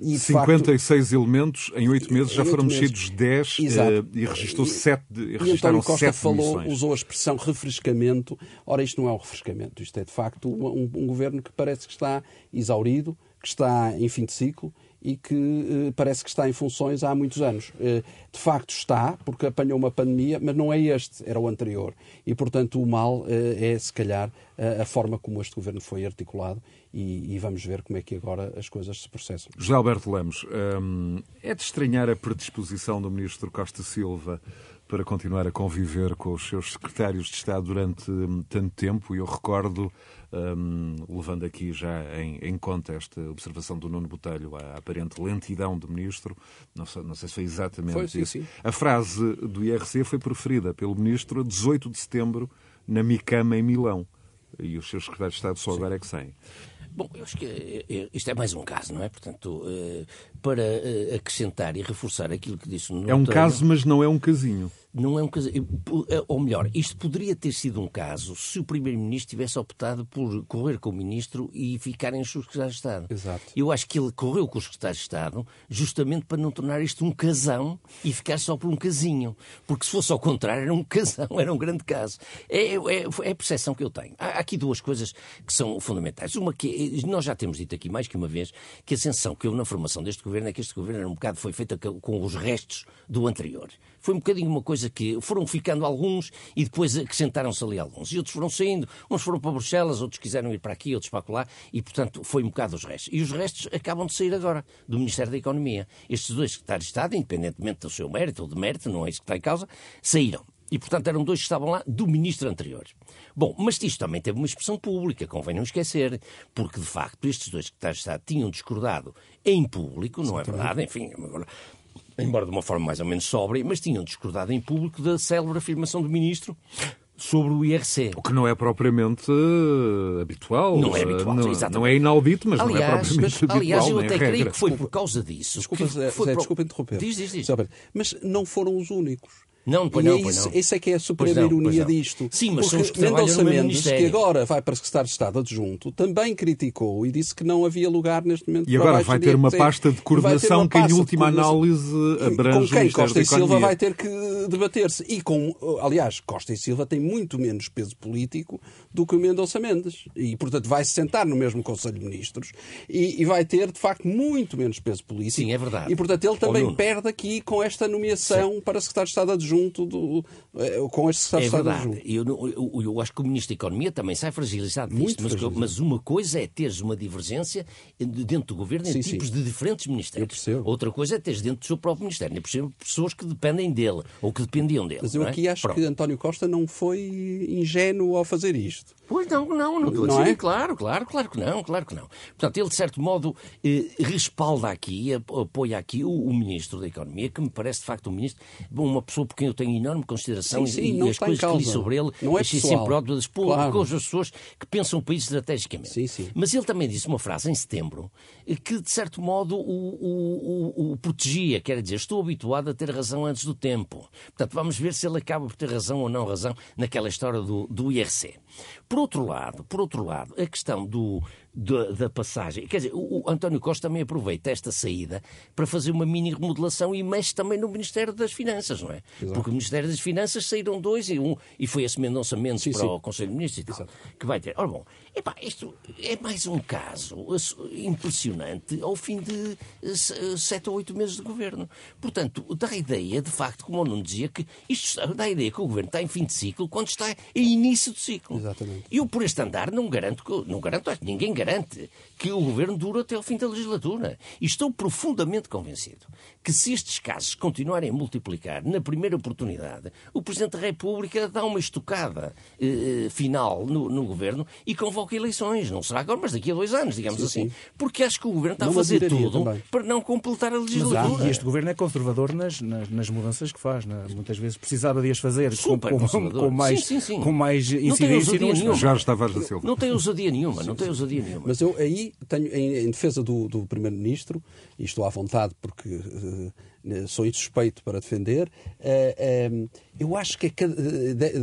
e de facto... 56 elementos, em 8 meses já foram oito mexidos 10 Exato. eh, e registrou 7 de, E registraram António Costa 7 falou, demissões. usou a expressão refrescamento. Ora, isto não é um refrescamento, isto é de facto um, um governo que parece que está exaurido, que está em fim de ciclo e que eh, parece que está em funções há muitos anos. Eh, de facto está, porque apanhou uma pandemia, mas não é este, era o anterior. E, portanto, o mal eh, é, se calhar, a, a forma como este governo foi articulado e, e vamos ver como é que agora as coisas se processam. José Alberto Lemos, hum, é de estranhar a predisposição do ministro Costa Silva para continuar a conviver com os seus secretários de Estado durante hum, tanto tempo. E eu recordo, hum, levando aqui já em, em conta esta observação do Nuno Botelho, a aparente lentidão do ministro, não sei, não sei se foi exatamente Foi, sim, isso. sim. A frase do IRC foi preferida pelo ministro a 18 de setembro na Micama, em Milão. E os seus secretários de Estado só agora é que saem. Bom, eu acho que eh, eh, isto é mais um caso, não é? Portanto, eh, para acrescentar e reforçar aquilo que disse no É um Botelho- caso, mas não é um casinho. Não é um caso. Eh, ou melhor, isto poderia ter sido um caso se o Primeiro-Ministro tivesse optado por correr com o Ministro e ficarem os secretários de Estado. Exato. Eu acho que ele correu com os secretários de Estado justamente para não tornar isto um casão e ficar só por um casinho. Porque se fosse ao contrário, era um casão, (laughs) era um grande caso. É, é, é a percepção que eu tenho. Há aqui duas coisas que são fundamentais. Uma que nós já temos dito aqui mais que uma vez que a sensação que houve na formação deste governo é que este governo era um bocado foi feita com os restos do anterior. Foi um bocadinho uma coisa que foram ficando alguns e depois acrescentaram-se ali alguns. E outros foram saindo, uns foram para Bruxelas, outros quiseram ir para aqui, outros para lá, e portanto foi um bocado os restos. E os restos acabam de sair agora, do Ministério da Economia. Estes dois secretários de Estado, independentemente do seu mérito ou de mérito, não é isso que está em causa, saíram. E, portanto, eram dois que estavam lá do ministro anterior. Bom, mas isto também teve uma expressão pública, convém não esquecer, porque, de facto, estes dois secretários de Estado tinham discordado em público, não é verdade? Enfim, embora de uma forma mais ou menos sóbria, mas tinham discordado em público da célebre afirmação do ministro sobre o IRC. O que não é propriamente uh, habitual. Não é habitual, não, exatamente. Não é inaudito, mas aliás, não é propriamente mas, habitual. Aliás, eu é até regra. creio que foi por causa disso. Desculpa, Zé, Zé, desculpa interromper. Diz, diz, diz. Mas não foram os únicos. Não, pois e não, é pois isso, não. isso é que é a suprema não, ironia não. disto. Sim, mas Porque são os que trabalham Mendonça no Mendes, que Ministério. agora vai para secretário de Estado adjunto, também criticou e disse que não havia lugar neste momento E para agora vai ter uma pasta de vai ter coordenação que, em última análise, abrange com o quem Ministério Costa da e Silva vai ter que debater-se. E com, aliás, Costa e Silva têm muito menos peso político do que o Mendonça Mendes. E, portanto, vai se sentar no mesmo Conselho de Ministros e, e vai ter, de facto, muito menos peso político. Sim, é verdade. E, portanto, ele também perde aqui com esta nomeação para secretário de Estado adjunto do, eh, com este secretário É de Estado verdade. adjunto. Eu, eu- eu acho que o Ministro da Economia também sai fragilizado disto. Muito Mas, fragilizado. mas uma coisa é teres uma divergência de- dentro do governo em Sim, sim. tipos de diferentes ministérios. Eu percebo. Outra coisa é teres dentro do seu próprio ministério. Por cima pessoas que dependem dele ou que dependiam dele. Mas eu é? aqui acho Pronto. que António Costa não foi ingênuo ao fazer isto. Pois não, não, não estou a dizer. é? Claro, claro, claro que não, claro que não. Portanto, ele, de certo modo, eh, respalda aqui, ap- apoia aqui o, o Ministro da Economia, que me parece, de facto, um ministro, uma pessoa por quem eu tenho enorme consideração Sim, sim, e, e as coisas que li sobre ele, Não é achei pessoal. sempre pô- Claro. com as pessoas que pensam o país estrategicamente. Sim, sim. Mas ele também disse uma frase em setembro eh, que, de certo modo, o, o- o- o protegia, quer dizer, estou habituado a ter razão antes do tempo. Portanto, vamos ver se ele acaba por ter razão ou não razão naquela história do, do IRC. Por outro lado, por outro lado, a questão do, da, da passagem. Quer dizer, o, o António Costa também aproveita esta saída para fazer uma mini remodelação e mexe também no Ministério das Finanças, não é? Porque o Ministério das Finanças saíram dois e um, e foi esse Mendonça Mendes Sim, para sim. o Conselho de Ministros e tal, que vai ter. Ora bom, epá, isto é mais um caso impressionante ao fim de eh, eh, sete ou oito meses de governo. Portanto, dá a ideia, de facto, como eu não dizia, que isto está- dá a ideia que o governo está em fim de ciclo quando está em início do ciclo. Exatamente. Eu, por este andar, não garanto, que, não garanto, ninguém garante garante que o governo dure até ao fim da legislatura. E estou profundamente convencido que se estes casos continuarem a multiplicar, na primeira oportunidade, o Presidente da República dá uma estocada eh, final no, no governo e convoca eleições. Não será agora, mas daqui a dois anos, digamos Sim, assim. sim. Porque acho que o governo está Não a fazer tudo também. para não completar a Mas legislatura. e este governo é conservador nas, nas, nas mudanças que faz. né? Muitas vezes precisava de as fazer com, Super com, conservador. com mais, Sim, sim, sim. com mais Não tem incidência. ousadia e nenhuma. da Silva. Não tem ousadia nenhuma, não tem ousadia nenhuma. Mas eu aí tenho, em, em defesa do, do Primeiro-Ministro, e estou à vontade porque eh, sou insuspeito para defender, eh, eh, eu acho que é cada,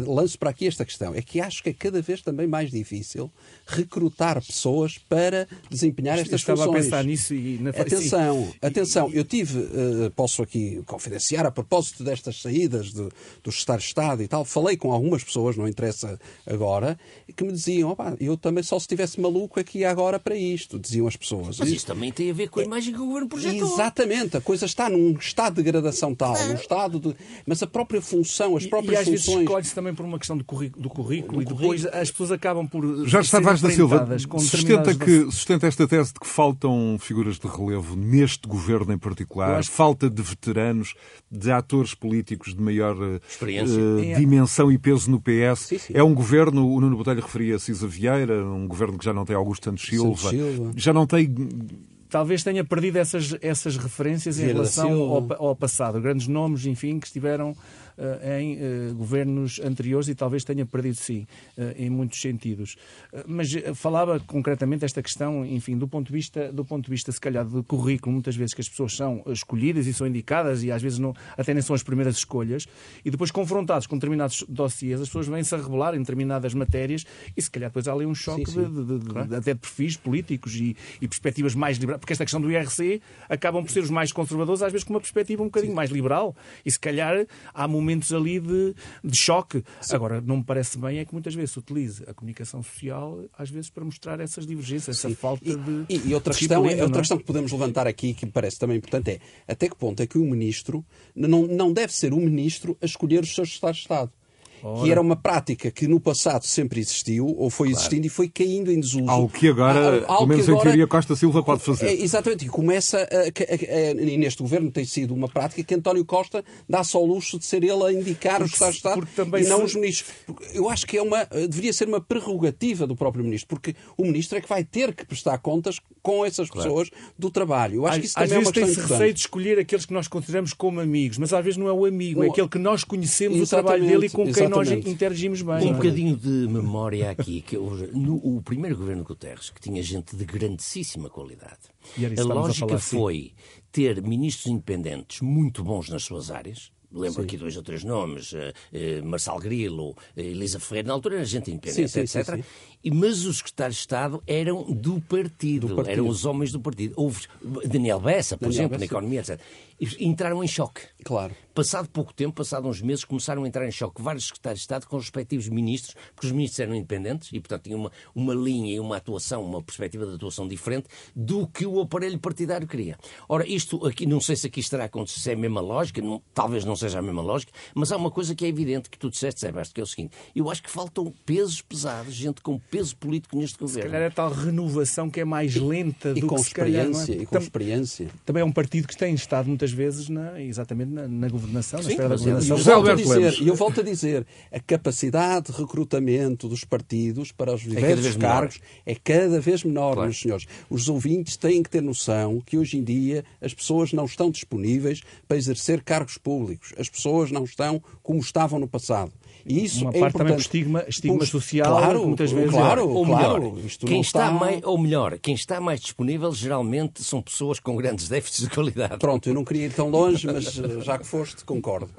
lanço para aqui esta questão, é que acho que é cada vez também mais difícil recrutar pessoas para desempenhar estas Estava funções. a pensar nisso e na Atenção, atenção, eu tive, eh, posso aqui confidenciar a propósito destas saídas de, dos secretários de Estado e tal, falei com algumas pessoas, não interessa agora, que me diziam, "Opa, eu também só se estivesse maluco aqui agora para isto, diziam as pessoas. Mas E- isso também tem a ver com a imagem que o governo projetou. Exatamente, a coisa está num estado de degradação tal, num estado de. Mas a própria função, as E, próprias e às vezes funções. escolhe-se também por uma questão do currículo, do currículo e depois as pessoas acabam por. Jorge serem Tavares da Silva sustenta, que, sustenta esta tese de que faltam figuras de relevo neste governo em particular, acho- falta de veteranos, de atores políticos de maior eh, Experiência. eh, É. dimensão e peso no PS. Sim, sim. É um governo, o Nuno Botelho referia a Cisa Vieira, um governo que já não tem Augusto Santos Silva, Silva. já não tem talvez tenha perdido essas, essas referências em relação ao, ao passado. Grandes nomes, enfim, que estiveram em governos anteriores e talvez tenha perdido sim, em muitos sentidos. Mas falava concretamente esta questão, enfim, do ponto de vista, do ponto de vista se calhar do currículo, muitas vezes que as pessoas são escolhidas e são indicadas e às vezes não, até nem são as primeiras escolhas, e depois confrontados com determinados dossiês, as pessoas vêm-se a revelar em determinadas matérias e se calhar depois há ali um choque sim, sim. De, de, de, claro. até de perfis políticos e, e perspectivas mais liberais, porque esta questão do IRC acabam por ser os mais conservadores, às vezes com uma perspectiva um bocadinho sim. mais liberal, e se calhar há momentos ali de, de choque. Agora, não me parece bem é que muitas vezes se utilize a comunicação social, às vezes para mostrar essas divergências, essa falta de. E, e outra, questão, é, outra é? questão que podemos levantar aqui, que me parece também importante, é até que ponto é que o ministro não, não deve ser o ministro a escolher os seus Estados de Estado. Ora. que era uma prática que no passado sempre existiu, ou foi claro. existindo e foi caindo em desuso. Algo que agora, pelo menos agora, em teoria, Costa Silva pode fazer. É, exatamente, e começa, a, a, a, e neste governo tem sido uma prática que António Costa dá-se ao luxo de ser ele a indicar os Estados de Estado e não se... os ministros. Eu acho que é uma, deveria ser uma prerrogativa do próprio ministro, porque o ministro é que vai ter que prestar contas com essas claro. pessoas do trabalho. Eu acho que isso também às é uma vezes tem-se receio de escolher aqueles que nós consideramos como amigos, mas às vezes não é o amigo, é aquele que nós conhecemos o trabalho dele e com quem nós interagimos bem. Um bocadinho de memória aqui, que eu, no o primeiro governo Guterres, que tinha gente de grandíssima qualidade, a lógica a foi ter ministros independentes muito bons nas suas áreas, Lembro sim. aqui dois ou três nomes, uh, uh, Marçal Grilo, uh, Elisa Ferreira, na altura era gente independente, sim, sim, etc. E, mas os secretários de Estado eram do partido, do partido, eram os homens do partido. Houve Daniel Bessa, por Daniel exemplo, Bessa. na economia, etc. Entraram em choque. Claro. Passado pouco tempo, passado uns meses, começaram a entrar em choque vários secretários de Estado com os respectivos ministros, porque os ministros eram independentes e, portanto, tinham uma, uma linha e uma atuação, uma perspectiva de atuação diferente do que o aparelho partidário queria. Ora, isto aqui, não sei se aqui estará acontecendo, se é a mesma lógica, não, talvez não seja a mesma lógica, mas há uma coisa que é evidente que tu disseste, Sebastião, que é o seguinte: eu acho que faltam pesos pesados, gente com peso político neste governo. Se calhar é tal renovação que é mais lenta e, do e com que experiência, calhar, é? E com experiência. Também é um partido que tem estado muitas vezes na, exatamente na, na governação, Sim, na esfera da governação. José Alberto dizer, E eu volto a dizer, a capacidade de recrutamento dos partidos para os é diversos é cargos é cada vez menor, claro. meus senhores. Os ouvintes têm que ter noção que hoje em dia as pessoas não estão disponíveis para exercer cargos públicos. As pessoas não estão como estavam no passado. E isso uma é parte também por estigma, estigma social, claro, muitas vezes. Claro, ou claro. Melhor, quem está, está mais, ou melhor, quem está mais disponível geralmente são pessoas com grandes (laughs) déficits de qualidade. Pronto, eu não queria ir tão longe, mas eh, já que foste, concordo.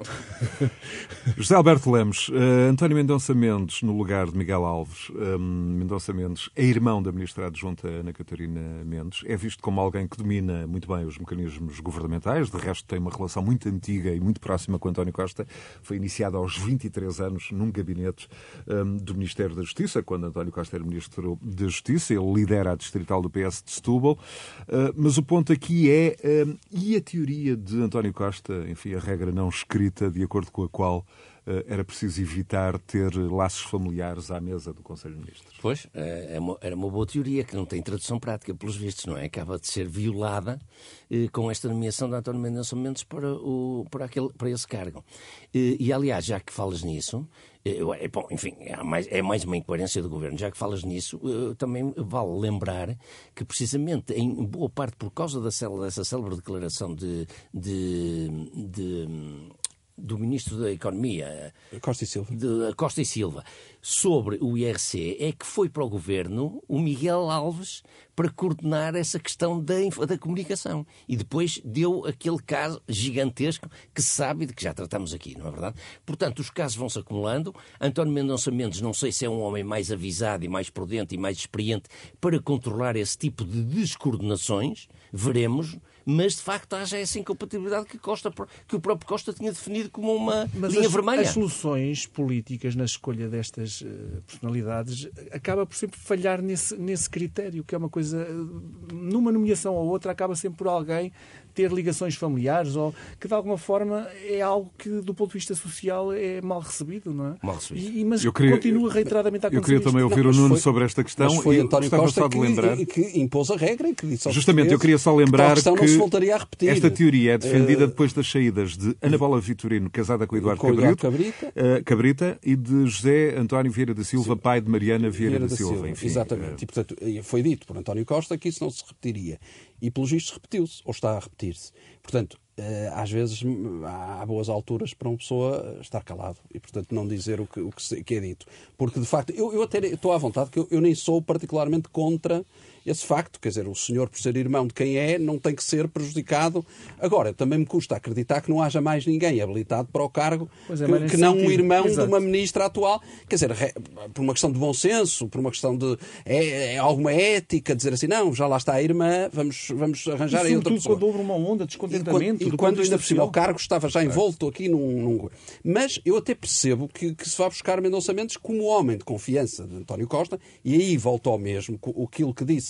(laughs) José Alberto Lemos, uh, António Mendonça Mendes no lugar de Miguel Alves. Um, Mendonça Mendes é irmão da ministra adjunta Ana Catarina Mendes. É visto como alguém que domina muito bem os mecanismos governamentais. De resto, tem uma relação muito antiga e muito próxima com António Costa. Foi iniciada aos 23 anos num gabinete um, do Ministério da Justiça, quando António Costa era Ministro da Justiça. Ele lidera a distrital do PS de Setúbal. Uh, mas o ponto aqui é, um, e a teoria de António Costa, enfim, a regra não escrita, de acordo com a qual era preciso evitar ter laços familiares à mesa do Conselho de Ministros. Pois, é, é era uma boa teoria que não tem tradução prática, pelos vistos, não é? Acaba de ser violada eh, com esta nomeação de António Mendonça Mendes para, o, para, aquele, para esse cargo. E, e, aliás, já que falas nisso, é, bom, enfim, é mais, é mais uma incoerência do governo. Já que falas nisso, também vale lembrar que, precisamente, em boa parte por causa da dessa célebre declaração de, de, de do Ministro da Economia, Costa e Silva. De Costa e Silva, sobre o IRC, é que foi para o Governo o Miguel Alves para coordenar essa questão da, da comunicação. E depois deu aquele caso gigantesco que se sabe de que já tratamos aqui, não é verdade? Portanto, os casos vão-se acumulando. António Mendonça Mendes, não sei se é um homem mais avisado e mais prudente e mais experiente para controlar esse tipo de descoordenações, veremos mas de facto haja essa incompatibilidade que, Costa, que o próprio Costa tinha definido como uma mas linha as, vermelha. As soluções políticas na escolha destas uh, personalidades acaba por sempre falhar nesse, nesse critério, que é uma coisa, uh, numa nomeação ou outra, acaba sempre por alguém ter ligações familiares ou que de alguma forma é algo que do ponto de vista social é mal recebido, não é? Mal recebido. E, mas eu queria, continua reiteradamente a acontecer. Eu queria também ouvir não, o Nuno foi, sobre esta questão. Mas foi António Costa que, lembrar... que, impôs a regra e que disse Justamente, eu queria só lembrar que, que voltaria a repetir. esta teoria é defendida uh... depois das saídas de Ana Bola Vitorino, casada com Eduardo, com Cabrito, Cabrita. Uh, Cabrita, e de José António Vieira da Silva, Sim. pai de Mariana Vieira, Vieira da, da, Silva. Silva. Enfim, Exatamente. Uh... E, portanto, foi dito por António Costa que isso não se repetiria. E, pelos vistos, repetiu-se, ou está a repetir-se. Portanto, eh, às vezes há boas alturas para uma pessoa estar calado e, portanto, não dizer o que, o que é dito. Porque, de facto, eu, eu até estou à vontade, que eu, eu nem sou particularmente contra esse facto. Quer dizer, o senhor, por ser irmão de quem é, não tem que ser prejudicado. Agora, também me custa acreditar que não haja mais ninguém habilitado para o cargo é, que, que não um irmão Exato. de uma ministra atual. Quer dizer, por uma questão de bom senso, por uma questão de é, é alguma ética, dizer assim, não, já lá está a irmã, vamos, vamos arranjar aí outra pessoa. quando houve uma onda de descontentamento. E quando, e quando ainda por cima o cargo estava já envolto aqui num, num... Mas eu até percebo que, que se vai buscar Mendonça Mendes como homem de confiança de António Costa, e aí volta ao mesmo, aquilo que disse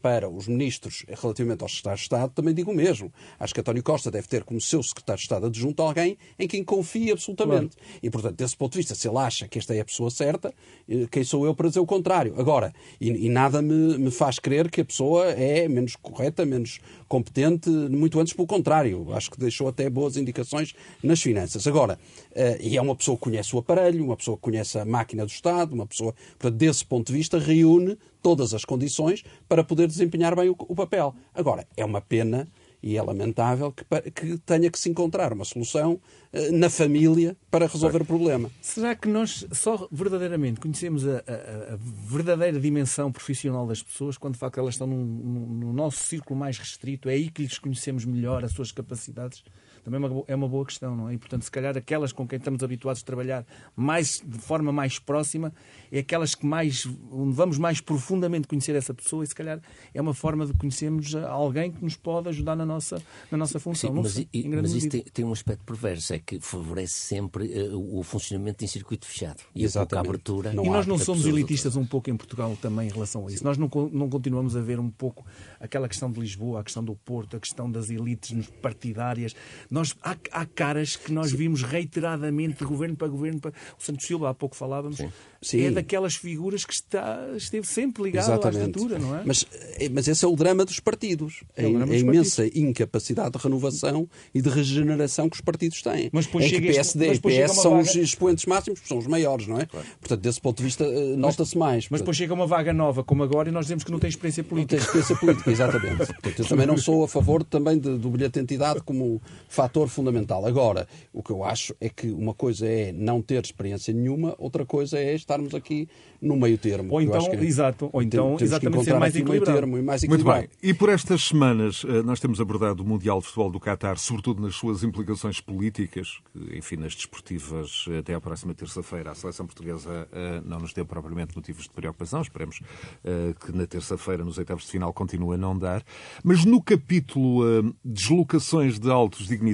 para os ministros relativamente aos secretários de Estado, também digo o mesmo. Acho que António Costa deve ter como seu secretário de Estado adjunto alguém em quem confie absolutamente. Claro. E, portanto, desse ponto de vista, se ele acha que esta é a pessoa certa, eh, quem sou eu para dizer o contrário? Agora, e, e nada me, me, faz crer que a pessoa é menos correta, menos competente, muito antes pelo contrário. Acho que deixou até boas indicações nas finanças. Agora, uh, e é uma pessoa que conhece o aparelho, uma pessoa que conhece a máquina do Estado, uma pessoa, portanto, desse ponto de vista, reúne todas as condições para poder desempenhar bem o, o papel. Agora, é uma pena e é lamentável que, que, tenha que se encontrar uma solução uh, na família para resolver o problema. Será que nós só verdadeiramente conhecemos a, a, a verdadeira dimensão profissional das pessoas quando de facto elas estão num, no nosso círculo mais restrito? É aí que lhes conhecemos melhor as suas capacidades? Também é uma, é uma boa questão, não é? E, portanto, se calhar aquelas com quem estamos habituados a trabalhar mais, de forma mais próxima é aquelas que mais, onde vamos mais profundamente conhecer essa pessoa e, se calhar, é uma forma de conhecermos alguém que nos pode ajudar na nossa, na nossa função. Sim, mas, e, mas isso tem, tem, um aspecto perverso, é que favorece sempre uh, o funcionamento em circuito fechado. E Exatamente. a abertura. Não e nós não somos elitistas um pouco em Portugal também em relação a isso. Sim. Nós não, não continuamos a ver um pouco aquela questão de Lisboa, a questão do Porto, a questão das elites partidárias. Nós, há, há caras que nós vimos reiteradamente de governo para governo. Para... O Santos Silva, há pouco falávamos, Sim. Sim. é daquelas figuras que está, esteve sempre ligado Exatamente. à estrutura, não é? Mas, eh, mas esse é o drama dos partidos. É a, a imensa partidos. incapacidade de renovação e de regeneração que os partidos têm. Mas depois em que PSD e PS são vaga... os expoentes máximos, são os maiores, não é? Claro. Portanto, desse ponto de vista, eh, nota-se mais. Mas depois chega uma vaga nova como agora e nós dizemos que não tem experiência política. Não tem experiência política, exatamente. (laughs) Portanto, eu também não sou a favor também de, do bilhete de entidade como fator fundamental. Agora, o que eu acho é que uma coisa é não ter experiência nenhuma, outra coisa é estarmos aqui no meio termo. Ou então, exato, ou então temos exatamente ser mais equilibrado. Termo, mais equilibrado. Muito bem. E por estas semanas eh, nós temos abordado o Mundial de Futebol do Qatar, sobretudo nas suas implicações políticas, que, enfim, nas desportivas até à próxima terça-feira. A seleção portuguesa eh, não nos deu propriamente motivos de preocupação. Esperemos eh, que na terça-feira, nos oitavos de final, continue a não dar. Mas no capítulo deslocações de altos dignitários,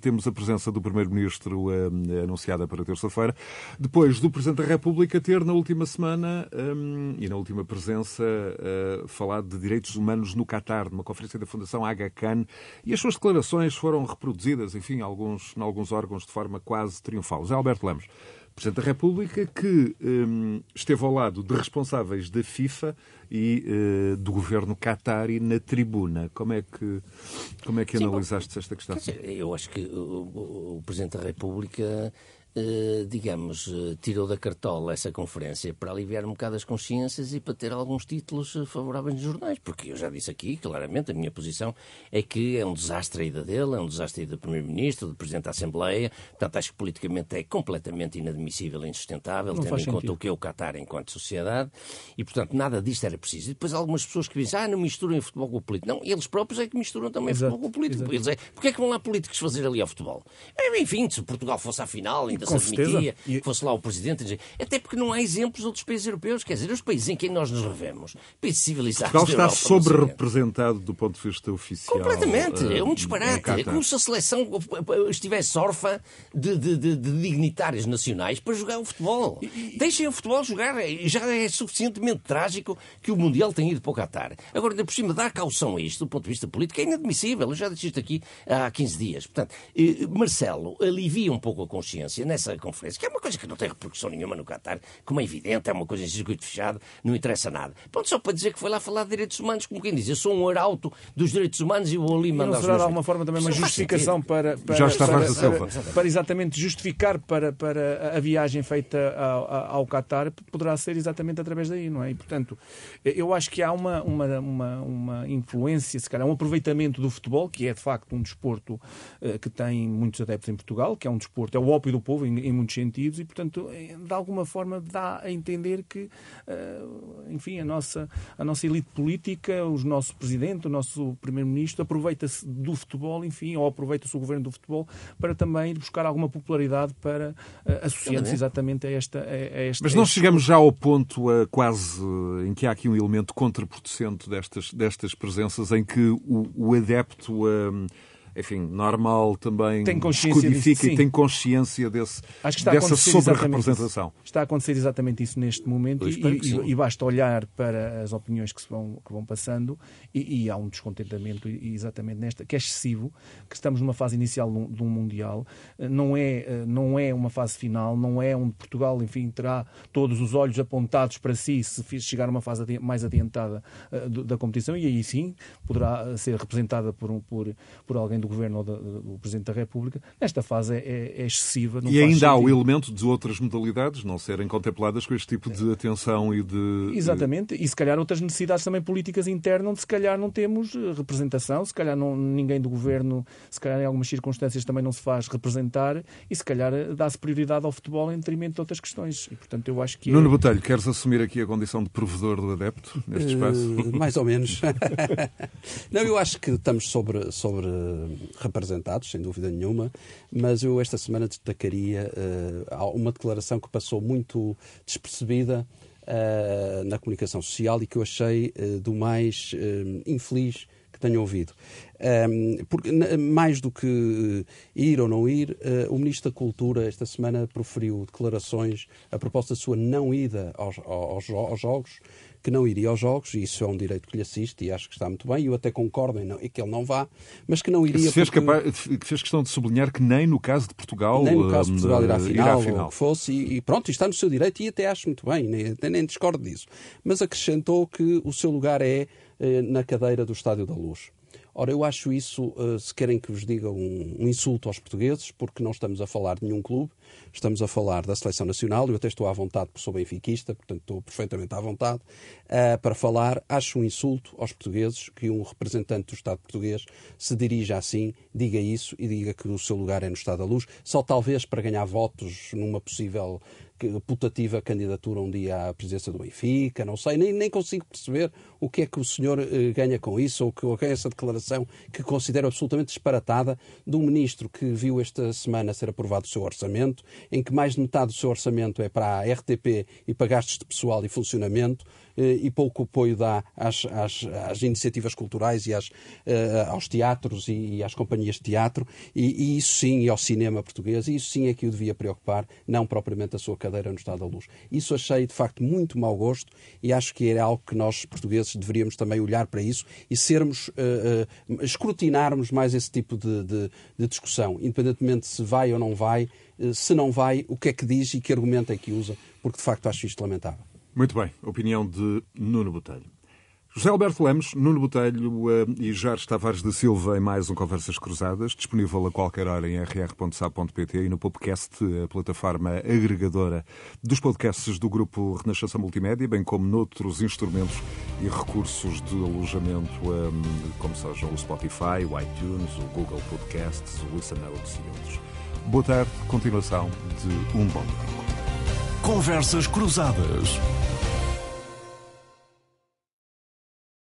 temos a presença do Primeiro-Ministro anunciada para terça-feira, depois do Presidente da República ter na última semana um, e na última presença uh, falado de direitos humanos no Catar, numa conferência da Fundação Aga Khan, e as suas declarações foram reproduzidas, enfim, alguns, em alguns órgãos de forma quase triunfal. José Alberto Lemos, Presidente da República, que um, esteve ao lado de responsáveis da FIFA e uh, do governo Qatari na tribuna. Como é que, como é que Sim, analisaste esta questão? Dizer, eu acho que o, o Presidente da República digamos, eh, tirou da cartola essa conferência para aliviar um bocado as consciências e para ter alguns títulos eh, favoráveis nos jornais, porque eu já disse aqui, claramente, a minha posição é que é um desastre a ida dele, é um desastre a ida do Primeiro-Ministro, do Presidente da Assembleia, portanto acho que politicamente é completamente inadmissível e insustentável, Não tendo em conta o que é o Qatar enquanto sociedade, e portanto nada disto era preciso. E depois algumas pessoas que dizem, ah, não misturam futebol com o político. Não, eles próprios é que misturam também Exato. futebol com o político. Eles é, porque é que vão lá políticos fazer ali ao futebol? É, enfim, se Portugal fosse à final, se admitia que fosse lá o Presidente. Até porque não há exemplos de outros países europeus. Quer dizer, os países em quem nós nos revemos, países civilizados. Portugal está sobre-representado do ponto de vista oficial. Completamente. Uh, é um disparate. É como se a seleção estivesse órfã de, de, de, de dignitários nacionais para jogar o futebol. E, Deixem o futebol jogar. Já é suficientemente trágico que o Mundial tenha ido para o Qatar. Agora, ainda por cima, dar caução a isto, do ponto de vista político, é inadmissível. Eu já disse isto aqui há 15 dias. Portanto, eh, Marcelo alivia um pouco a consciência nessa conferência, que é uma coisa que não tem repercussão nenhuma no Qatar, como é evidente, é uma coisa em circuito fechado, não interessa nada. Pronto, só para dizer que foi lá falar de direitos humanos, como quem diz, eu sou um arauto dos direitos humanos e vou ali mandar. Não será de alguma forma também uma justificação para, para, Já está para, para, para, para, exatamente justificar para, para a viagem feita ao, ao Qatar, poderá ser exatamente através daí, não é? E, portanto, eu acho que há uma, uma, uma, uma influência, se calhar, um aproveitamento do futebol, que é de facto um desporto uh, que tem muitos adeptos em Portugal, que é um desporto, é o ópio do povo em, em muitos sentidos, e, portanto, de alguma forma dá a entender que, uh, enfim, a nossa, a nossa elite política, o nosso presidente, o nosso primeiro-ministro, aproveita-se do futebol, enfim, ou aproveita-se o governo do futebol para também buscar alguma popularidade para uh, associando-se exatamente a esta, a, a esta. Mas não chegamos já ao ponto uh, quase em que há aqui um elemento contraproducente destas, destas presenças, em que o, o adepto enfim, normal também tem consciência descodifica disso, e tem consciência desse, dessa sobre-representação. Está a acontecer exatamente isso neste momento e, e, e, basta olhar para as opiniões que, se vão, que vão passando e, e, há um descontentamento exatamente nesta, que é excessivo, que estamos numa fase inicial de um Mundial, não é, não é uma fase final, não é onde Portugal, enfim, terá todos os olhos apontados para si se chegar a uma fase mais adiantada uh, da competição e aí sim poderá ser representada por, um, por, por alguém do Governo ou do Presidente da República, nesta fase é, é excessiva. e ainda sentido. há o elemento de outras modalidades não serem contempladas com este tipo de atenção e de... Exatamente, e se calhar outras necessidades também políticas internas, onde se calhar não temos eh, representação, se calhar não, ninguém do Governo, se calhar em algumas circunstâncias também não se faz representar, e se calhar eh, dá-se prioridade ao futebol em detrimento de outras questões. E, portanto, eu acho que... Nuno é... Botelho, queres assumir aqui a condição de provedor do adepto neste espaço? Uh, mais ou menos. (laughs) não, eu acho que estamos sobre, sobre representados, sem dúvida nenhuma, mas eu esta semana destacaria uh, uma declaração que passou muito despercebida uh, na comunicação social e que eu achei uh, do mais infeliz que tenho ouvido. Um, porque, mais do que ir ou não ir, o Ministro da Cultura esta semana proferiu declarações a propósito da sua não ida aos, aos, aos Jogos, que não iria aos Jogos, e isso é um direito que lhe assiste e acho que está muito bem, e eu até concordo em, não, em que ele não vá, mas que não iria. Fez, porque... capaz, fez questão de sublinhar que nem no caso de Portugal. Nem no caso de Portugal irá à final, irá à final. que fosse, e, e, pronto, está no seu direito, e até acho muito bem, nem, nem discordo disso. Mas acrescentou que o seu lugar é eh, na cadeira do Estádio da Luz. Ora, eu acho isso, eh, se querem que vos diga, um, insulto aos portugueses, porque não estamos a falar de nenhum clube, estamos a falar da Seleção Nacional. Eu até estou à vontade, porque sou benfiquista, portanto estou perfeitamente à vontade, uh, para falar. Acho um insulto aos portugueses que um representante do Estado português se dirija assim, diga isso e diga que o seu lugar é no Estado da Luz, só talvez para ganhar votos numa possível putativa candidatura um dia à presidência do Benfica, não sei, nem, nem consigo perceber o que é que o senhor eh, ganha com isso, ou que é essa declaração que considero absolutamente disparatada de um ministro que viu esta semana ser aprovado o seu orçamento, em que mais de metade do seu orçamento é para a RTP e para gastos de pessoal e funcionamento, eh, e pouco apoio dá às, às, às iniciativas culturais e às, uh, aos teatros e, às companhias de teatro, e, e, isso sim, e ao cinema português, e isso sim é que o devia preocupar, não propriamente a sua cadeira no Estado da Luz. Isso achei, de facto, muito mau gosto, e acho que é algo que nós, portugueses, deveríamos também olhar para isso e sermos, uh, uh, escrutinarmos mais esse tipo de, de, de discussão, independentemente se vai ou não vai, se não vai, o que é que diz e que argumento é que usa, porque de facto acho isto lamentável. Muito bem, opinião de Nuno Botelho. José Alberto Lemos, Nuno Botelho uh, e Jorge Tavares de Silva em mais um Conversas Cruzadas, disponível a qualquer hora em rr.sa.pt e no podcast, a plataforma agregadora dos podcasts do Grupo Renascença Multimédia, bem como noutros instrumentos e recursos de alojamento, um, como sejam o Spotify, o iTunes, o Google Podcasts, o Listen Notes e outros. Boa tarde, continuação de um bom domingo. Conversas Cruzadas.